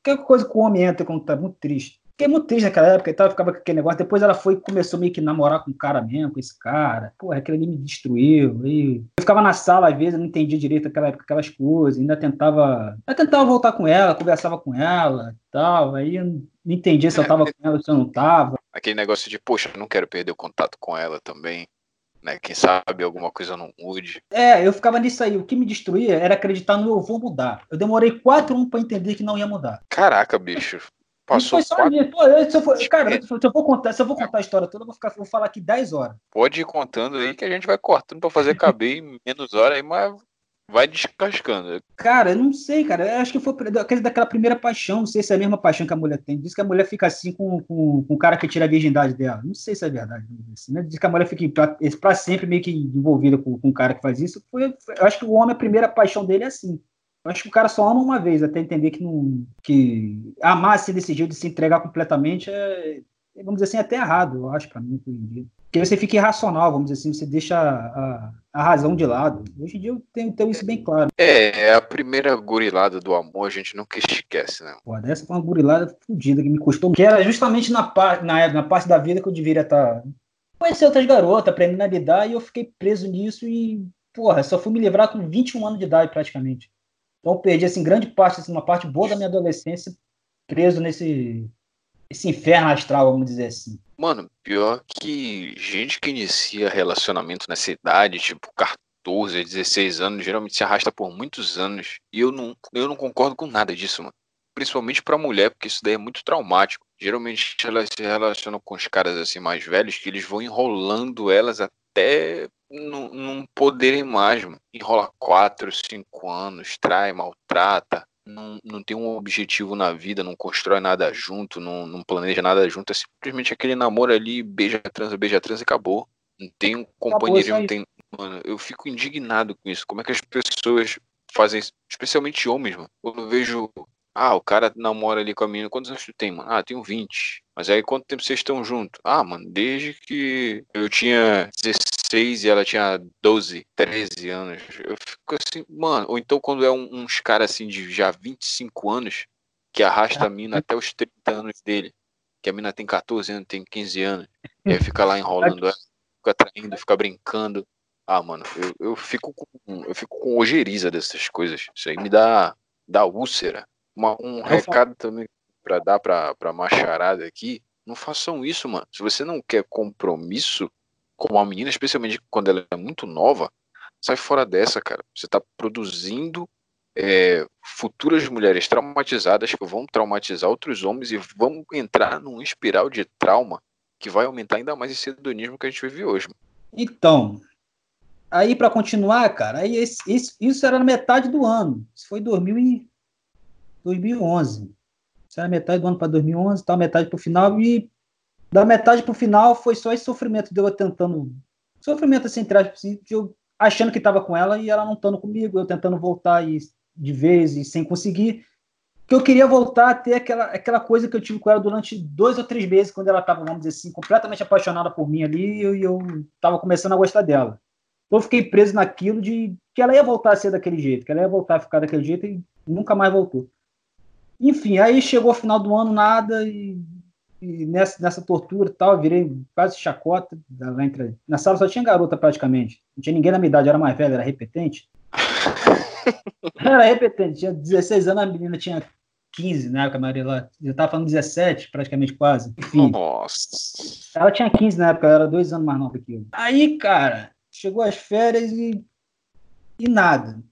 aquela coisa que o homem entra quando tá muito triste. Fiquei muito triste naquela época e tal, ficava com aquele negócio. Depois ela foi e começou meio que namorar com o cara mesmo, com esse cara. Pô, aquele ali me destruiu. E eu ficava na sala, às vezes, eu não entendia direito naquela época aquelas coisas. Ainda tentava. Eu tentava voltar com ela, conversava com ela e tal. Aí eu não entendia se eu tava com ela ou se eu não tava. Aquele negócio de, poxa, não quero perder o contato com ela também né? Quem sabe alguma coisa não mude. É, eu ficava nisso aí. O que me destruía era acreditar no eu vou mudar. Eu demorei quatro anos para entender que não ia mudar. Caraca, bicho. Passou foi quatro... Pô, eu, se eu for, cara, se eu, vou contar, se eu vou contar a história toda, eu vou, ficar, vou falar aqui 10 horas. Pode ir contando aí que a gente vai cortando para fazer caber em menos horas aí, mas vai descascando. Cara, eu não sei, cara. Eu acho que foi daquela primeira paixão. Não sei se é a mesma paixão que a mulher tem. Diz que a mulher fica assim com, com, com o cara que tira a virgindade dela. Não sei se é verdade. Né? Diz que a mulher fica pra, pra sempre meio que envolvida com, com o cara que faz isso. Foi, eu acho que o homem, a primeira paixão dele é assim. Eu acho que o cara só ama uma vez, até entender que não. que amar desse jeito, de se entregar completamente, é, vamos dizer assim, é até errado, eu acho, pra mim, hoje em dia. Porque você fica irracional, vamos dizer assim, você deixa a, a razão de lado. Hoje em dia eu tenho, tenho isso bem claro. É, é a primeira gurilada do amor, a gente nunca esquece, né? Pô, essa foi uma gurilada fodida que me custou. Que era justamente na, na, na parte da vida que eu deveria estar. Tá... Conhecer outras garotas, aprendendo a lidar, e eu fiquei preso nisso e, porra, só fui me livrar com 21 anos de idade praticamente. Então eu perdi, assim, grande parte, assim, uma parte boa da minha adolescência preso nesse esse inferno astral, vamos dizer assim. Mano, pior que gente que inicia relacionamento nessa idade, tipo 14, 16 anos, geralmente se arrasta por muitos anos. E eu não, eu não concordo com nada disso, mano. Principalmente pra mulher, porque isso daí é muito traumático. Geralmente elas se relacionam com os caras assim mais velhos, que eles vão enrolando elas até não, não poderem mais, mano. Enrola 4, 5 anos, trai, maltrata não, não tem um objetivo na vida, não constrói nada junto, não, não planeja nada junto, é simplesmente aquele namoro ali, beija, transa, beija, transa e acabou. Não tem um companheirismo, não tem. Mano, eu fico indignado com isso. Como é que as pessoas fazem isso? Especialmente homens, mano. Quando eu vejo. Ah, o cara namora ali com a menina. Quantos anos tu tem, mano? Ah, tenho 20. Mas aí quanto tempo vocês estão juntos? Ah, mano, desde que eu tinha 16 16 e ela tinha 12, 13 anos. Eu fico assim, mano. Ou então quando é um, uns caras assim de já 25 anos que arrasta a mina até os 30 anos dele. Que a mina tem 14 anos, tem 15 anos. E aí fica lá enrolando ela, fica traindo, fica brincando. Ah, mano, eu, eu fico com eu fico com ojeriza dessas coisas. Isso aí me dá, dá úlcera. Uma, um recado também para dar pra, pra macharada aqui. Não façam isso, mano. Se você não quer compromisso, com uma menina, especialmente quando ela é muito nova, sai fora dessa, cara. Você está produzindo é, futuras mulheres traumatizadas que vão traumatizar outros homens e vão entrar num espiral de trauma que vai aumentar ainda mais esse hedonismo que a gente vive hoje. Então, aí para continuar, cara, aí esse, esse, isso era na metade do ano. Isso foi 2000 e 2011. Isso era metade do ano para 2011, tal, metade para o final e da metade pro final foi só esse sofrimento de eu tentando. Sofrimento assim, assim de eu achando que estava com ela e ela não estando comigo, eu tentando voltar e, de vez e sem conseguir. Que eu queria voltar a ter aquela, aquela coisa que eu tive com ela durante dois ou três meses, quando ela estava, vamos dizer assim, completamente apaixonada por mim ali e eu, eu tava começando a gostar dela. Então eu fiquei preso naquilo de que ela ia voltar a ser daquele jeito, que ela ia voltar a ficar daquele jeito e nunca mais voltou. Enfim, aí chegou o final do ano, nada, e e nessa, nessa tortura e tal, virei quase chacota. Lá entre... Na sala só tinha garota praticamente. Não tinha ninguém na minha idade, era mais velha, era repetente. era repetente, tinha 16 anos, a menina tinha 15 na época, a Maria lá. Eu tava falando 17, praticamente quase. Enfim. Nossa. Ela tinha 15 na época, ela era dois anos mais nova que eu. Aí, cara, chegou as férias e. E nada.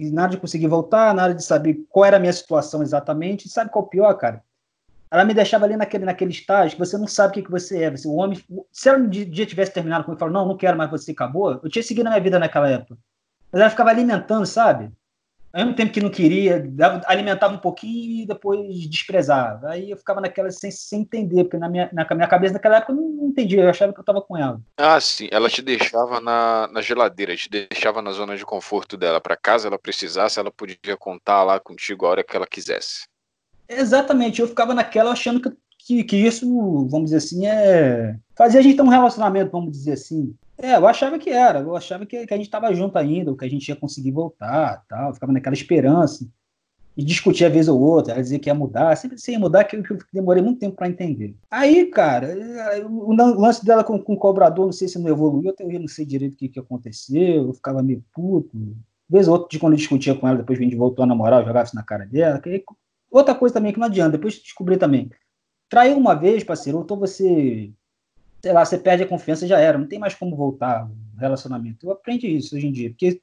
E nada de conseguir voltar, nada de saber qual era a minha situação exatamente. E sabe qual é o pior, cara? Ela me deixava ali naquele, naquele estágio que você não sabe o que, que você é. Você, o homem, se ela um dia tivesse terminado comigo e falou, não, não quero mais você, acabou, eu tinha seguido a minha vida naquela época. Mas ela ficava alimentando, sabe? ao mesmo tempo que não queria, alimentava um pouquinho e depois desprezava. Aí eu ficava naquela sem, sem entender, porque na minha, na minha cabeça naquela época eu não entendia, eu achava que eu estava com ela. Ah, sim, ela te deixava na, na geladeira, te deixava na zona de conforto dela. Para caso ela precisasse, ela podia contar lá contigo a hora que ela quisesse. Exatamente, eu ficava naquela achando que, que, que isso, vamos dizer assim, é. Fazia a gente ter um relacionamento, vamos dizer assim. É, eu achava que era, eu achava que, que a gente estava junto ainda, que a gente ia conseguir voltar, tal, ficava naquela esperança. E discutia vez ou outra, ela dizia que ia mudar, sempre sem ia mudar, que eu, que eu demorei muito tempo para entender. Aí, cara, o lance dela com, com o cobrador, não sei se não evoluiu, eu não sei direito o que, que aconteceu, eu ficava meio puto. Vez ou outra, de quando eu discutia com ela, depois a gente voltou a namorar, eu jogava isso na cara dela. Que... Outra coisa também que não adianta, depois descobri também. Traiu uma vez, parceiro, ou então você sei lá, você perde a confiança já era, não tem mais como voltar o relacionamento. Eu aprendi isso hoje em dia, porque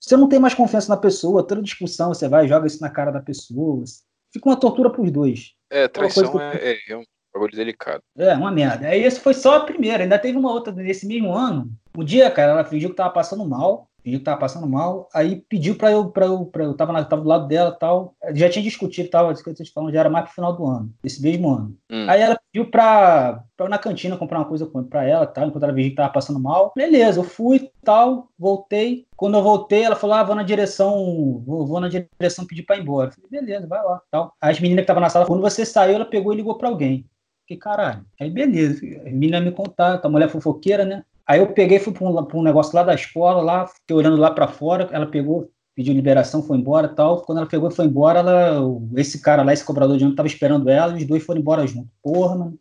você não tem mais confiança na pessoa, toda discussão você vai joga isso na cara da pessoa, fica uma tortura pros dois. É, traição é, é, é um bagulho delicado. É, uma merda. Aí esse foi só a primeira, ainda teve uma outra nesse mesmo ano. Um dia, cara, ela fingiu que tava passando mal, fingiu que tava passando mal, aí pediu para eu, para eu, pra eu tava, na, tava do lado dela tal, já tinha discutido tal, isso que eu te falando, já era mais pro final do ano, esse mesmo ano. Hum. Aí ela pediu pra, pra eu na cantina comprar uma coisa pra ela tal, enquanto ela viu que tava passando mal. Beleza, eu fui tal, voltei. Quando eu voltei, ela falou: ah, vou na direção, vou, vou na direção pedir pra ir embora. Eu falei, beleza, vai lá tal. As meninas que estavam na sala, quando você saiu, ela pegou e ligou pra alguém. Que caralho. Aí beleza, a menina me contar, a mulher fofoqueira, né? Aí eu peguei, fui para um, um, negócio lá da escola, lá, fiquei olhando lá para fora, ela pegou, pediu liberação, foi embora tal. Quando ela pegou e foi embora, ela, esse cara lá, esse cobrador de ônibus, estava esperando ela e os dois foram embora junto. Porra, mano.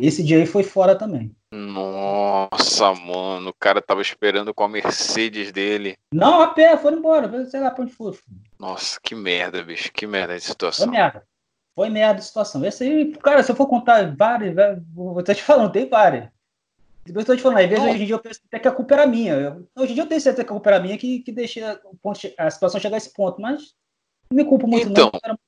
Esse dia aí foi fora também. Nossa, mano, o cara tava esperando com a Mercedes dele. Não, a pé, foram embora, sei lá pra onde foi. Nossa, que merda, bicho, que merda de situação. Foi merda. Foi merda de situação. Esse aí, cara, se eu for contar várias, vou estar te falando, tem várias. Eu estou te falando, às vezes hoje em dia eu penso até que a culpa era minha. Eu, hoje em dia eu tenho certeza que a culpa era minha que, que deixa ponto, a situação chegar a esse ponto, mas não me culpo muito então, não.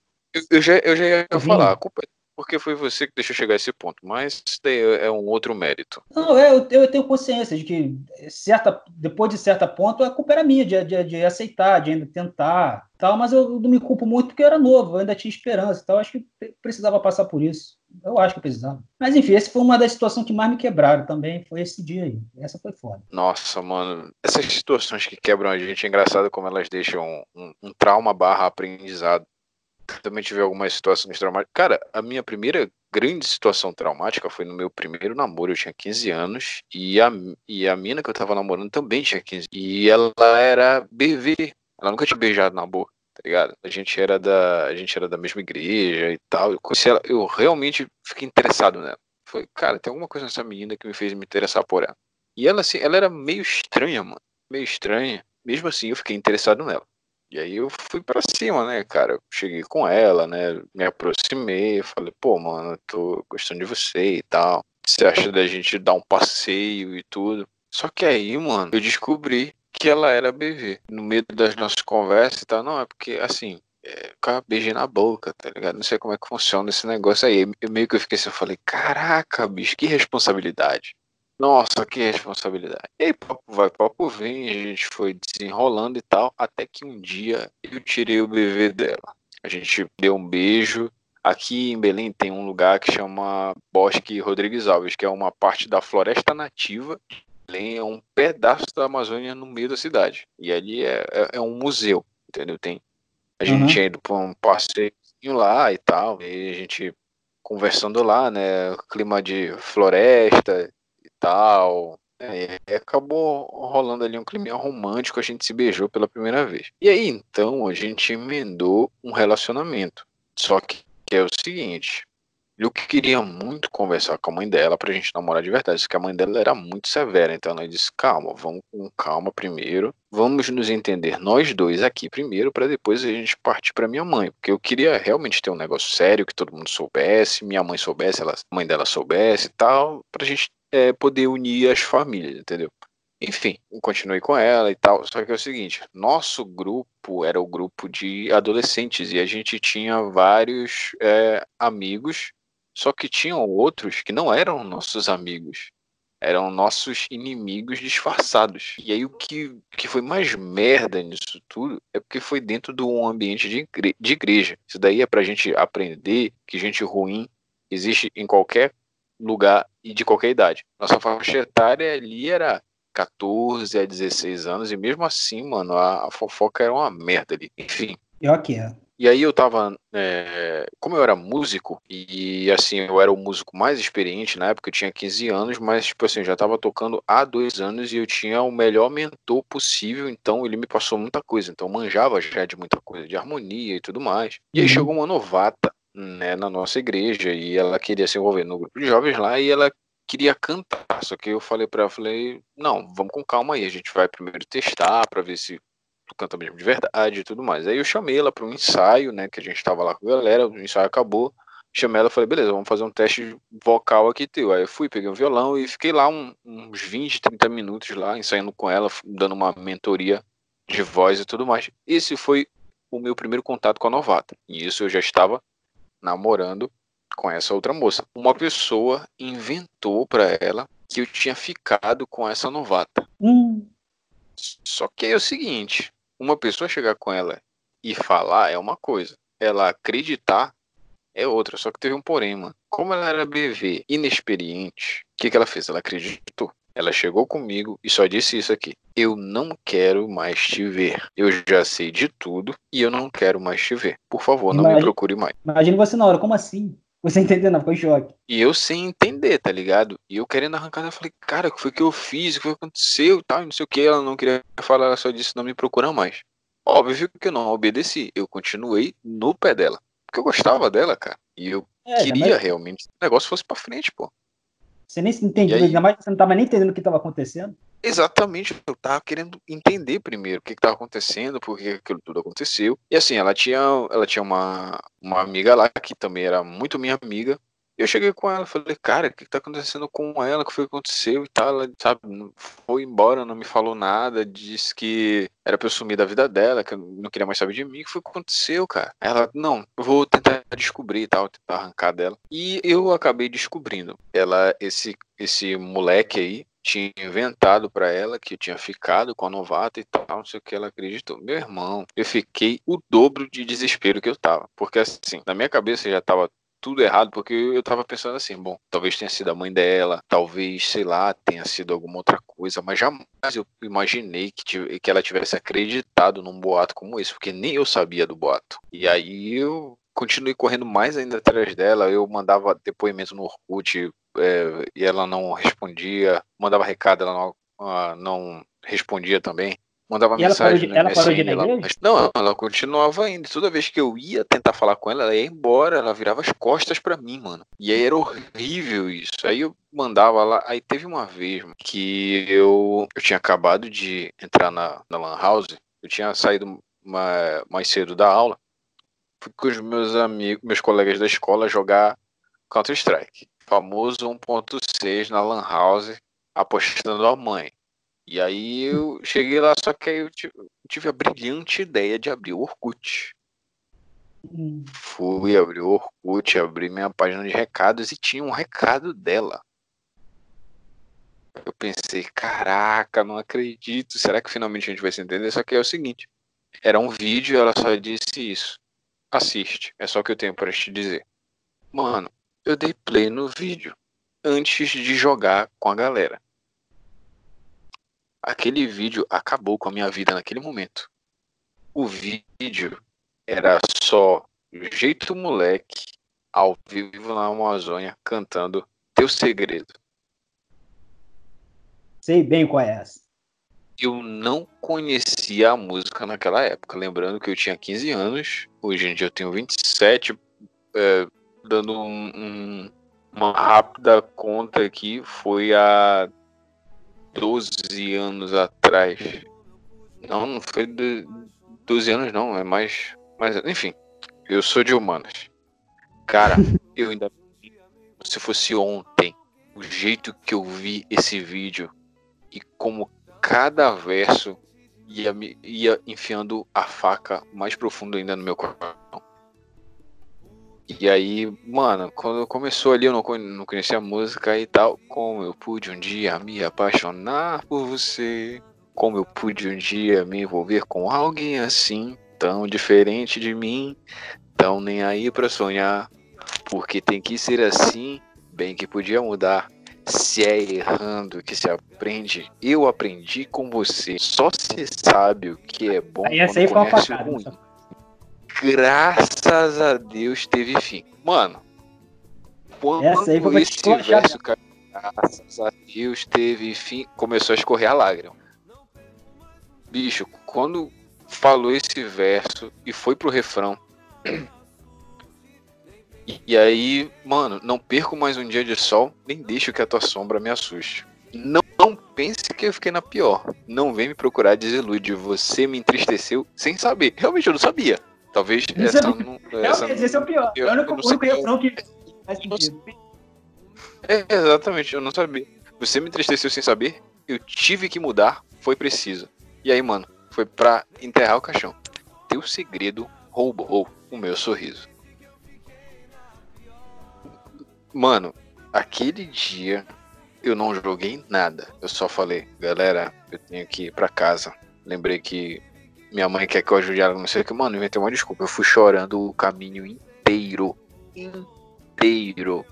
Eu, já, eu já ia falar, a culpa é porque foi você que deixou chegar a esse ponto, mas isso daí é um outro mérito. Não, é, eu, eu tenho consciência de que certa, depois de certo ponto a culpa era minha, de, de, de aceitar, de ainda tentar, tal, mas eu não me culpo muito porque eu era novo, eu ainda tinha esperança, então acho que precisava passar por isso. Eu acho que precisava. Mas enfim, essa foi uma das situações que mais me quebraram também, foi esse dia aí. Essa foi foda. Nossa, mano, essas situações que quebram a gente é engraçado como elas deixam um, um trauma barra aprendizado também tive algumas situações traumáticas. Cara, a minha primeira grande situação traumática foi no meu primeiro namoro. Eu tinha 15 anos e a, e a mina que eu tava namorando também tinha 15. E ela era BV. Ela nunca tinha beijado na boca, tá ligado? A gente era da, a gente era da mesma igreja e tal. Eu ela, eu realmente fiquei interessado nela. Foi, cara, tem alguma coisa nessa menina que me fez me interessar por ela. E ela, assim, ela era meio estranha, mano. Meio estranha. Mesmo assim, eu fiquei interessado nela. E aí eu fui para cima, né, cara? Cheguei com ela, né? Me aproximei, falei, pô, mano, tô gostando de você e tal. Você acha da gente dar um passeio e tudo? Só que aí, mano, eu descobri que ela era BV. No meio das nossas conversas e tal, não, é porque assim, é, ficava beijando na boca, tá ligado? Não sei como é que funciona esse negócio aí. Eu meio que eu fiquei assim, eu falei, caraca, bicho, que responsabilidade. Nossa, que responsabilidade. E aí, papo vai, papo vem, a gente foi desenrolando e tal, até que um dia eu tirei o bebê dela. A gente deu um beijo. Aqui em Belém tem um lugar que chama Bosque Rodrigues Alves, que é uma parte da floresta nativa. Belém é um pedaço da Amazônia no meio da cidade. E ali é, é, é um museu, entendeu? Tem, a gente uhum. tinha ido para um passeio lá e tal, e a gente conversando lá, né? Clima de floresta, tal. É, acabou rolando ali um clima romântico, a gente se beijou pela primeira vez. E aí então a gente emendou um relacionamento. Só que, que é o seguinte: eu queria muito conversar com a mãe dela pra gente namorar de verdade, porque a mãe dela era muito severa, então ela disse: calma, vamos com calma primeiro, vamos nos entender nós dois aqui primeiro, para depois a gente partir para minha mãe, porque eu queria realmente ter um negócio sério, que todo mundo soubesse, minha mãe soubesse, ela, a mãe dela soubesse e tal, pra gente é, poder unir as famílias, entendeu? Enfim, continuei com ela e tal. Só que é o seguinte: nosso grupo era o grupo de adolescentes e a gente tinha vários é, amigos, só que tinham outros que não eram nossos amigos. eram nossos inimigos disfarçados. E aí o que, que foi mais merda nisso tudo é porque foi dentro de um ambiente de, igre de igreja. Isso daí é pra gente aprender que gente ruim existe em qualquer lugar e de qualquer idade. Nossa faixa etária ali era 14 a 16 anos, e mesmo assim, mano, a, a fofoca era uma merda ali. Enfim. Que é. E aí eu tava. É, como eu era músico, e assim, eu era o músico mais experiente na época, eu tinha 15 anos, mas, tipo assim, eu já tava tocando há dois anos e eu tinha o melhor mentor possível, então ele me passou muita coisa. Então eu manjava já de muita coisa, de harmonia e tudo mais. E aí uhum. chegou uma novata, né, na nossa igreja, e ela queria se envolver no grupo de jovens lá, e ela queria cantar. Só que eu falei para ela, falei, não, vamos com calma aí, a gente vai primeiro testar para ver se tu canta mesmo de verdade e tudo mais. Aí eu chamei ela para um ensaio, né, que a gente tava lá com a galera, o ensaio acabou. Chamei ela e falei, beleza, vamos fazer um teste vocal aqui teu. Aí eu fui, peguei um violão e fiquei lá um, uns 20, 30 minutos lá, ensaiando com ela, dando uma mentoria de voz e tudo mais. Esse foi o meu primeiro contato com a novata. E isso eu já estava namorando com essa outra moça. Uma pessoa inventou para ela que eu tinha ficado com essa novata. Hum. Só que é o seguinte: uma pessoa chegar com ela e falar é uma coisa, ela acreditar é outra. Só que teve um porém, mano. Como ela era BV, inexperiente, o que, que ela fez? Ela acreditou. Ela chegou comigo e só disse isso aqui: Eu não quero mais te ver. Eu já sei de tudo e eu não quero mais te ver. Por favor, não me procure mais. Imagina você na hora, como assim? Você entendendo, ficou em choque. E eu sem entender, tá ligado? E eu querendo arrancar, eu falei, cara, o que foi que eu fiz? O que foi que aconteceu? Tal, não sei o que. Ela não queria falar, ela só disse, não me procura mais. Óbvio que eu não obedeci. Eu continuei no pé dela. Porque eu gostava dela, cara. E eu é, queria mas... realmente que o negócio fosse pra frente, pô. Você nem se entendeu, ainda mais você não tava nem entendendo o que tava acontecendo. Exatamente, eu tava querendo entender primeiro o que estava acontecendo, por que aquilo tudo aconteceu. E assim, ela tinha, ela tinha uma, uma amiga lá que também era muito minha amiga. Eu cheguei com ela, falei, cara, o que, está acontecendo com ela? O que foi que aconteceu e tal? Ela, sabe, foi embora, não me falou nada, disse que era pra eu sumir da vida dela, que não queria mais saber de mim. O que foi que aconteceu, cara? Ela, não, eu vou tentar descobrir e tal, tentar arrancar dela. E eu acabei descobrindo. Ela, esse, esse moleque aí, tinha inventado para ela que eu tinha ficado com a novata e tal, não sei o que ela acreditou. Meu irmão, eu fiquei o dobro de desespero que eu tava. Porque assim, na minha cabeça já tava tudo errado, porque eu tava pensando assim, bom, talvez tenha sido a mãe dela, talvez, sei lá, tenha sido alguma outra coisa, mas jamais eu imaginei que, que ela tivesse acreditado num boato como esse, porque nem eu sabia do boato. E aí eu continuei correndo mais ainda atrás dela, eu mandava depoimento no Orkut, é, e ela não respondia, mandava recado, ela não, uh, não respondia também. Mandava e mensagem. Ela parou de, ela parou de ela, não, ela continuava indo. Toda vez que eu ia tentar falar com ela, ela ia embora, ela virava as costas para mim, mano. E aí era horrível isso. Aí eu mandava lá. Aí teve uma vez que eu, eu tinha acabado de entrar na, na Lan House. Eu tinha saído uma, mais cedo da aula. Fui com os meus amigos, meus colegas da escola jogar Counter-Strike famoso 1.6 na Lan House apostando a mãe. E aí eu cheguei lá, só que aí eu tive, a brilhante ideia de abrir o Orkut. Hum. Fui abrir o Orkut, abri minha página de recados e tinha um recado dela. Eu pensei, caraca, não acredito. Será que finalmente a gente vai se entender? Só que é o seguinte: era um vídeo, ela só disse isso. Assiste, é só o que eu tenho para te dizer. Mano, eu dei play no vídeo antes de jogar com a galera. Aquele vídeo acabou com a minha vida naquele momento. O vídeo era só jeito moleque ao vivo na Amazônia cantando Teu Segredo. Sei bem qual é essa. Eu não conhecia a música naquela época. Lembrando que eu tinha 15 anos, hoje em dia eu tenho 27. É, dando um, um, uma rápida conta aqui, foi há 12 anos atrás. Não, não foi de 12 anos não, é mais. Mas, enfim, eu sou de humanas. Cara, eu ainda. Se fosse ontem, o jeito que eu vi esse vídeo e como cada verso ia, ia enfiando a faca mais profundo ainda no meu coração. E aí, mano, quando começou ali, eu não, não conhecia a música e tal. Como eu pude um dia me apaixonar por você. Como eu pude um dia me envolver com alguém assim, tão diferente de mim, tão nem aí pra sonhar. Porque tem que ser assim, bem que podia mudar. Se é errando que se aprende, eu aprendi com você. Só se sabe o que é bom aí, quando conhece o ruim. Graças a Deus teve fim. Mano, quando essa aí foi esse verso, cara, graças a Deus teve fim, começou a escorrer a lágrima. Bicho, quando falou esse verso e foi pro refrão, e aí, mano, não perco mais um dia de sol, nem deixo que a tua sombra me assuste. Não, não pense que eu fiquei na pior. Não vem me procurar desilude. Você me entristeceu sem saber. Realmente eu não sabia. Talvez essa não. Essa não, esse é o pior. Eu, eu, não, único refrão que faz sentido. É, exatamente, eu não sabia. Você me entristeceu sem saber, eu tive que mudar, foi preciso. E aí, mano, foi pra enterrar o caixão. Teu segredo roubou o meu sorriso. Mano, aquele dia eu não joguei nada. Eu só falei, galera, eu tenho que ir pra casa. Lembrei que minha mãe quer que eu ajude ela, não sei o que. Mano, inventei uma desculpa. Eu fui chorando o caminho inteiro. Inteiro.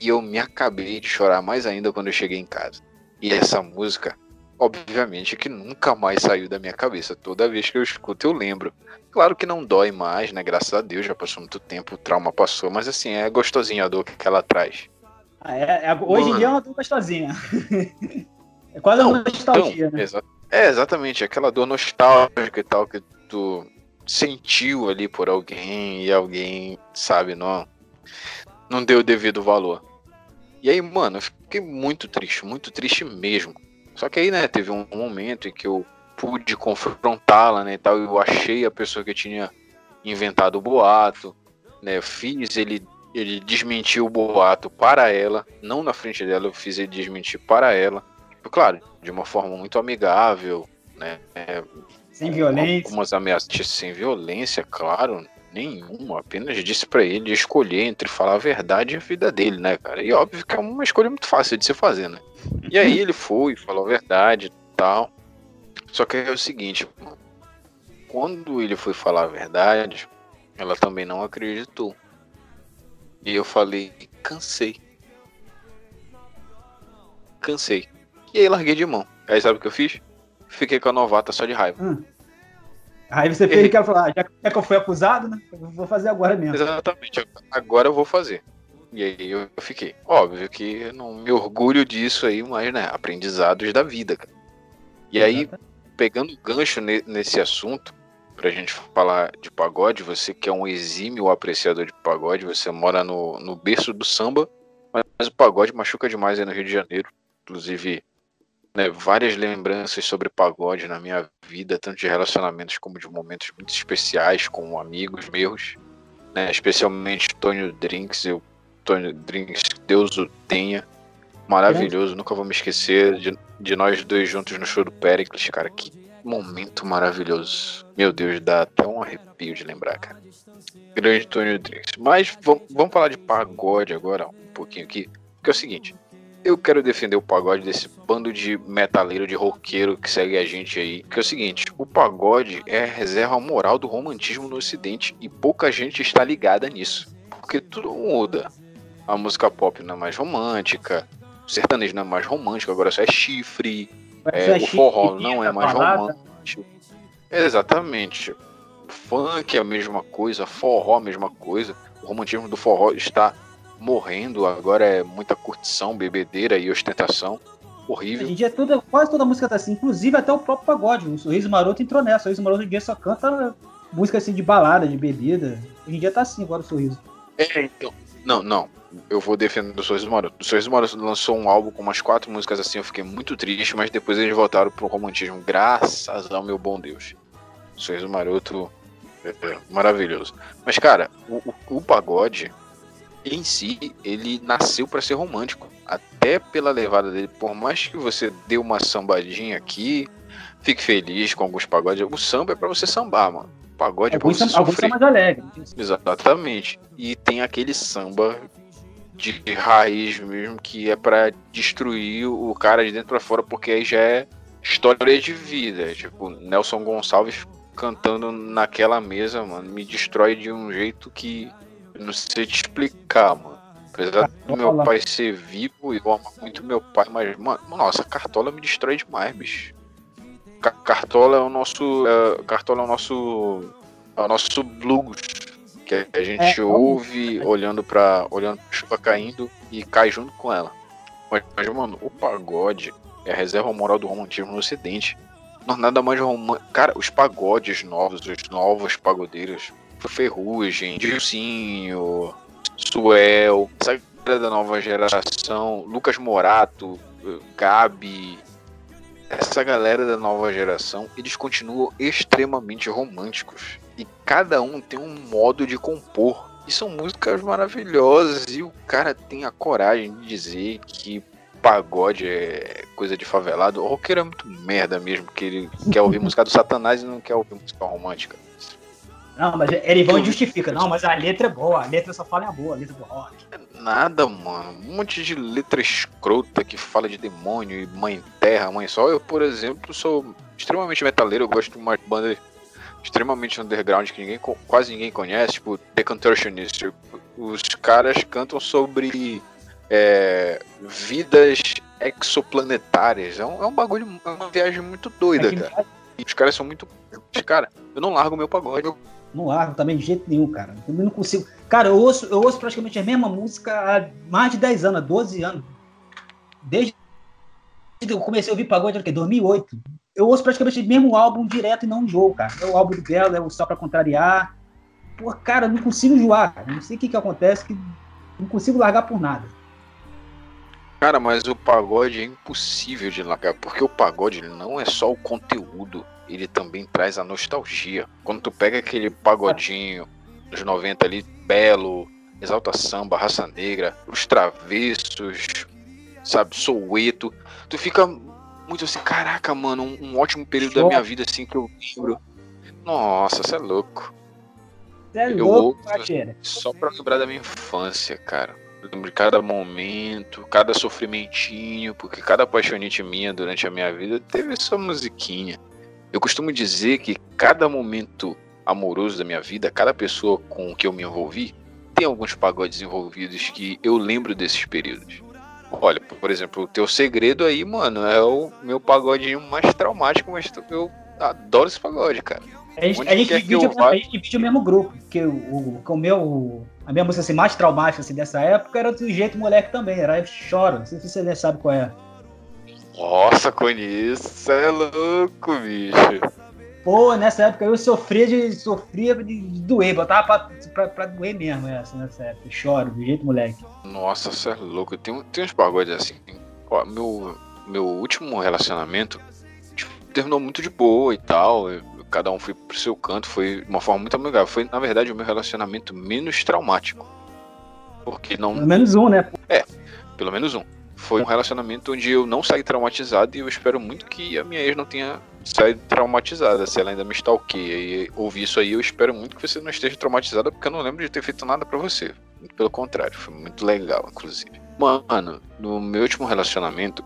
E eu me acabei de chorar mais ainda quando eu cheguei em casa. E essa música, obviamente, que nunca mais saiu da minha cabeça. Toda vez que eu escuto, eu lembro. Claro que não dói mais, né? Graças a Deus, já passou muito tempo, o trauma passou, mas assim, é gostosinha a dor que ela traz. Ah, é, é, hoje em dia é uma dor gostosinha. é quase não, uma nostalgia, então, né? Exa é, exatamente, aquela dor nostálgica e tal que tu sentiu ali por alguém e alguém, sabe, não, não deu o devido valor. E aí, mano, eu fiquei muito triste, muito triste mesmo. Só que aí, né, teve um momento em que eu pude confrontá-la, né, e tal, eu achei a pessoa que tinha inventado o boato, né, eu fiz ele ele desmentiu o boato para ela, não na frente dela, eu fiz ele desmentir para ela. Claro, de uma forma muito amigável, né? Sem violência. Algumas ameaças sem violência, claro, nenhuma. Apenas disse para ele escolher entre falar a verdade e a vida dele, né, cara? E óbvio que é uma escolha muito fácil de se fazer, né? E aí ele foi, falou a verdade e tal. Só que é o seguinte, quando ele foi falar a verdade, ela também não acreditou. E eu falei, cansei. Cansei. E aí larguei de mão. Aí sabe o que eu fiz? Fiquei com a novata só de raiva. Hum. Aí você fez e... que ela falou, ah, já que eu fui acusado, né? Eu vou fazer agora mesmo. Exatamente, agora eu vou fazer. E aí eu fiquei. Óbvio que não me orgulho disso aí, mas, né, aprendizados da vida, cara. E aí, pegando gancho nesse assunto, pra gente falar de pagode, você que é um exímio apreciador de pagode, você mora no, no berço do samba, mas o pagode machuca demais aí no Rio de Janeiro. Inclusive, né, várias lembranças sobre pagode na minha vida, tanto de relacionamentos como de momentos muito especiais com amigos meus, né, especialmente Tônio Drinks, eu, Tônio Drinks, Deus o tenha, maravilhoso, nunca vou me esquecer de, de nós dois juntos no show do Pericles, cara, que momento maravilhoso, meu Deus, dá até um arrepio de lembrar, cara, grande Tônio Drinks, mas vamos, vamos falar de pagode agora, um pouquinho aqui, que é o seguinte, eu quero defender o pagode desse bando de metaleiro, de roqueiro que segue a gente aí. Que é o seguinte: o pagode é a reserva moral do romantismo no Ocidente e pouca gente está ligada nisso. Porque tudo muda. A música pop não é mais romântica, o sertanejo não é mais romântico, agora só é chifre. É, o forró não é mais romântico. Exatamente. Funk é a mesma coisa, forró a mesma coisa. O romantismo do forró está morrendo, agora é muita curtição, bebedeira e ostentação. Horrível. Hoje em dia quase toda música tá assim, inclusive até o próprio pagode. O Sorriso Maroto entrou nessa. O Sorriso Maroto hoje em dia só canta música assim de balada, de bebida. Hoje em dia tá assim agora o Sorriso. É, então. Não, não. Eu vou defender o Sorriso Maroto. O Sorriso Maroto lançou um álbum com umas quatro músicas assim, eu fiquei muito triste, mas depois eles voltaram pro romantismo, graças ao meu bom Deus. O Sorriso Maroto é, é maravilhoso. Mas, cara, o, o, o pagode, em si, ele nasceu para ser romântico. Até pela levada dele, por mais que você dê uma sambadinha aqui, fique feliz com alguns pagodes, o samba é para você sambar, mano. pagode é pra você são, sofrer. mais alegre. Exatamente. E tem aquele samba de raiz mesmo que é para destruir o cara de dentro para fora, porque aí já é história de vida. Tipo, Nelson Gonçalves cantando naquela mesa, mano, me destrói de um jeito que não sei te explicar, mano. Apesar do meu pai ser vivo, eu amo muito meu pai, mas, mano, nossa, Cartola me destrói demais, bicho. Cartola é o nosso. É, Cartola é o nosso. É o nosso blues. Que a gente é, ouve olhando para olhando pra chuva caindo e cai junto com ela. Mas, mas, mano, o pagode é a reserva moral do romantismo no ocidente. Não nada mais romântico. Cara, os pagodes novos, os novos pagodeiros. Ferrugem, Dilcinho, Suel, essa galera da nova geração, Lucas Morato, Gabi, essa galera da nova geração, eles continuam extremamente românticos. E cada um tem um modo de compor. E são músicas maravilhosas. E o cara tem a coragem de dizer que pagode é coisa de favelado. O roqueiro é muito merda mesmo, que ele quer ouvir música do Satanás e não quer ouvir música romântica. Não, mas ele vão justifica. Não, mas a letra é boa, a letra só fala é boa, a letra do rock. Nada, mano. Um monte de letra escrota que fala de demônio e mãe terra, mãe sol. Eu, por exemplo, sou extremamente metaleiro, eu gosto de uma banda extremamente underground que ninguém, quase ninguém conhece, tipo The Contortionist. Os caras cantam sobre é, vidas exoplanetárias. É um, é um bagulho, é uma viagem muito doida, é cara. E os caras são muito. Cara, eu não largo meu pagode. Eu não largo também de jeito nenhum, cara. Eu não consigo. Cara, eu ouço, eu ouço praticamente a mesma música há mais de 10 anos, 12 anos. Desde que eu comecei a ouvir pagode, em 2008. Eu ouço praticamente o mesmo álbum direto e não enjoo, cara. É o álbum do Belo, é o Só Pra Contrariar. Pô, cara, eu não consigo enjoar, cara. Não sei o que que acontece, que não consigo largar por nada. Cara, mas o pagode é impossível de largar, porque o pagode não é só o conteúdo ele também traz a nostalgia. Quando tu pega aquele pagodinho dos 90 ali, belo, Exalta Samba, Raça Negra, Os Travessos, sabe, Soueto, tu fica muito assim, caraca, mano, um, um ótimo período Show. da minha vida assim que eu lembro. Nossa, você é louco. Você é eu louco, ouço, Só pra lembrar da minha infância, cara. Eu lembro de cada momento, cada sofrimentinho, porque cada apaixonite minha durante a minha vida teve essa musiquinha. Eu costumo dizer que cada momento amoroso da minha vida, cada pessoa com que eu me envolvi, tem alguns pagodes envolvidos que eu lembro desses períodos. Olha, por exemplo, o teu segredo aí, mano, é o meu pagodinho mais traumático, mas eu adoro esse pagode, cara. A gente, a gente, divide, a gente divide o mesmo grupo, porque o, o, o meu, a minha música assim, mais traumática assim, dessa época era do jeito moleque também, era Chora, não sei se você sabe qual é. Nossa, você é louco, bicho. Pô, nessa época eu sofria de, sofria de, doer, botava pra, pra, pra doer mesmo essa, nessa época. Choro, do jeito moleque. Nossa, você é louco. Tem, tem uns pagodes assim. Ó, meu, meu último relacionamento tipo, terminou muito de boa e tal. Eu, cada um foi pro seu canto, foi de uma forma muito amigável. Foi, na verdade, o meu relacionamento menos traumático. Porque não. Pelo menos um, né? É, pelo menos um foi um relacionamento onde eu não saí traumatizado e eu espero muito que a minha ex não tenha saído traumatizada, se ela ainda me stalkeia. E ouvir isso aí, eu espero muito que você não esteja traumatizada, porque eu não lembro de ter feito nada para você. Muito pelo contrário, foi muito legal, inclusive. Mano, no meu último relacionamento,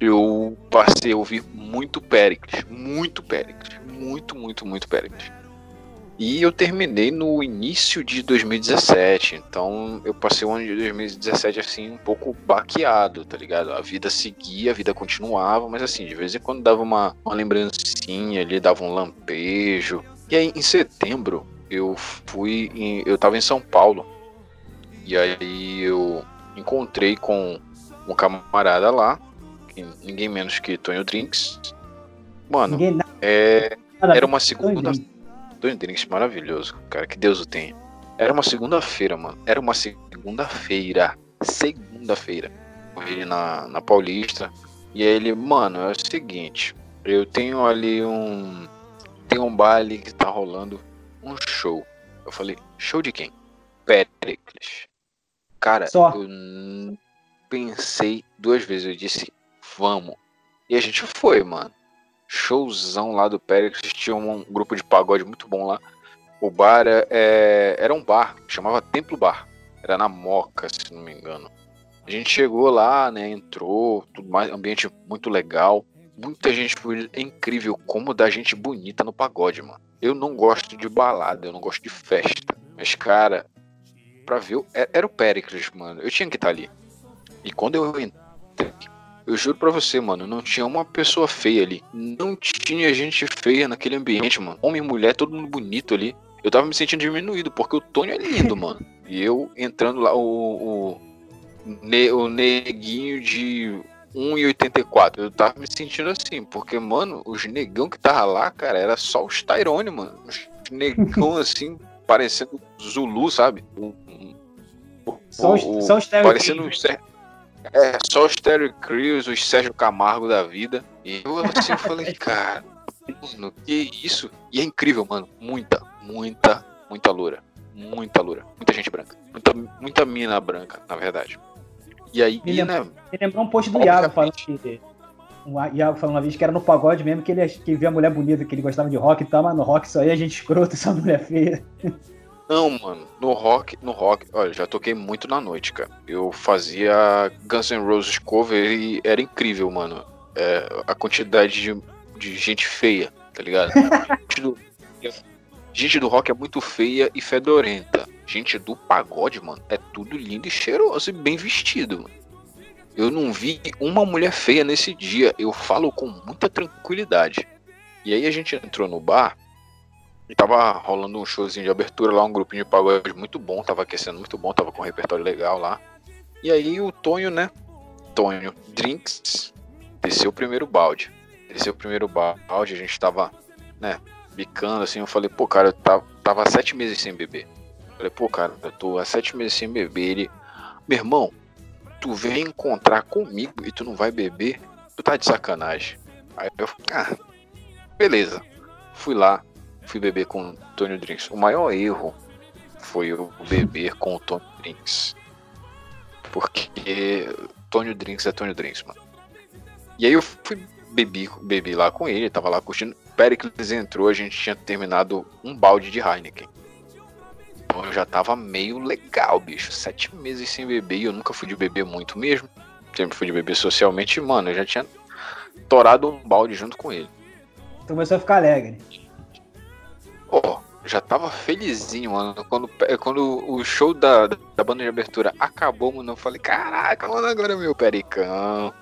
eu passei a ouvir muito Pericles, muito Pericles, muito, muito, muito Pericles. E eu terminei no início de 2017, então eu passei o ano de 2017 assim um pouco baqueado, tá ligado? A vida seguia, a vida continuava, mas assim, de vez em quando dava uma, uma lembrancinha ali, dava um lampejo. E aí em setembro eu fui, em, eu tava em São Paulo, e aí eu encontrei com um camarada lá, ninguém menos que Tonho Drinks. Mano, é, era uma segunda Tony Drinks maravilhoso, cara. Que Deus o tenha. Era uma segunda-feira, mano. Era uma segunda-feira. Segunda-feira. Ele na, na Paulista. E aí ele, mano, é o seguinte. Eu tenho ali um. Tem um baile que tá rolando um show. Eu falei, show de quem? Pericles. Cara, Só. eu pensei duas vezes. Eu disse, vamos. E a gente foi, mano. Showzão lá do Péricles, tinha um grupo de pagode muito bom lá. O bar é, era um bar, chamava Templo Bar. Era na Moca, se não me engano. A gente chegou lá, né? Entrou, tudo mais, ambiente muito legal. Muita gente é incrível como dá gente bonita no pagode, mano. Eu não gosto de balada, eu não gosto de festa. Mas, cara, pra ver. É, era o Pericles, mano. Eu tinha que estar tá ali. E quando eu entrei, eu juro pra você, mano, não tinha uma pessoa feia ali. Não tinha gente feia naquele ambiente, mano. Homem e mulher, todo mundo bonito ali. Eu tava me sentindo diminuído, porque o Tony é lindo, mano. E eu entrando lá, o, o, o neguinho de 1,84. Eu tava me sentindo assim, porque, mano, os negão que tava lá, cara, era só os Tyrone, mano. Os negão assim, parecendo Zulu, sabe? só os, o, só os Parecendo os, é, só os Terry Crews, os Sérgio Camargo da vida. E eu assim falei, cara, mano, que isso? E é incrível, mano. Muita, muita, muita loura. Muita loura. Muita gente branca. Muita, muita mina branca, na verdade. E aí, me, né, me lembrou um post do Iago falando que. Iago falando uma vez que era no pagode mesmo, que ele que via mulher bonita, que ele gostava de rock e tal, mas no rock só ia gente escrota, só mulher feia. Não, mano, no rock, no rock, olha, já toquei muito na noite, cara. Eu fazia Guns N' Roses cover e era incrível, mano. É, a quantidade de, de gente feia, tá ligado? gente, do, gente do rock é muito feia e fedorenta. Gente do pagode, mano, é tudo lindo e cheiroso e bem vestido, mano. Eu não vi uma mulher feia nesse dia. Eu falo com muita tranquilidade. E aí a gente entrou no bar e tava rolando um showzinho de abertura lá, um grupinho de pagode muito bom, tava aquecendo muito bom, tava com um repertório legal lá. E aí o Tonho, né? Tonho Drinks desceu o primeiro balde. Desceu o primeiro balde, a gente tava, né, bicando assim. Eu falei, pô, cara, eu tava, tava sete meses sem beber. Eu falei, pô, cara, eu tô há sete meses sem beber. Ele, meu irmão, tu vem encontrar comigo e tu não vai beber? Tu tá de sacanagem. Aí eu, ah, beleza. Fui lá, fui beber com o Tony Drinks. O maior erro foi eu beber com o Tony Drinks. Porque Tony Drinks é Tony Drinks, mano. E aí eu fui bebi, bebi lá com ele, tava lá curtindo. Pericles entrou, a gente tinha terminado um balde de Heineken. Então eu já tava meio legal, bicho. Sete meses sem beber e eu nunca fui de beber muito mesmo. Sempre fui de beber socialmente, mano. Eu já tinha torado um balde junto com ele. Então começou a ficar alegre. Pô, já tava felizinho, mano. Quando, quando o show da, da banda de abertura acabou, mano, eu falei, caraca, mano, agora é meu Pericão.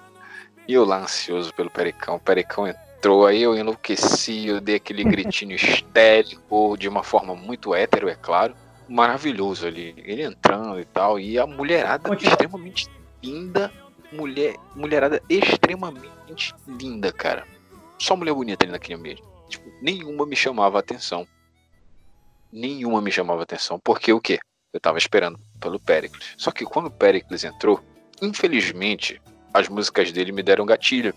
E eu lá ansioso pelo Pericão. O Pericão entrou, aí eu enlouqueci, eu dei aquele gritinho histérico, de uma forma muito hétero, é claro. Maravilhoso ali, ele entrando e tal. E a mulherada Continua. extremamente linda. Mulher, mulherada extremamente linda, cara. Só mulher bonita ali naquele ambiente. Tipo, nenhuma me chamava a atenção nenhuma me chamava atenção. Porque o quê? Eu tava esperando pelo Pericles. Só que quando o Pericles entrou, infelizmente, as músicas dele me deram gatilho.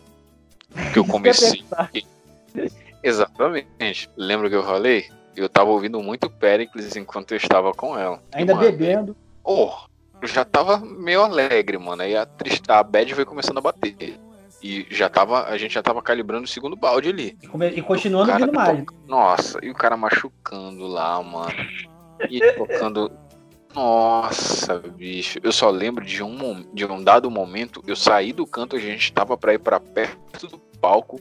Que eu comecei. Exatamente. Lembra que eu falei? Eu tava ouvindo muito Pericles enquanto eu estava com ela. Ainda mano, bebendo. Oh, eu já tava meio alegre, mano. Aí a, triste, a bad foi começando a bater. E já tava, a gente já tava calibrando o segundo balde ali. E, continuando ouvindo mais. Nossa, e o cara machucando lá, mano. E tocando. Nossa, bicho. Eu só lembro de um, de um dado momento, eu saí do canto, a gente tava pra ir pra perto do palco,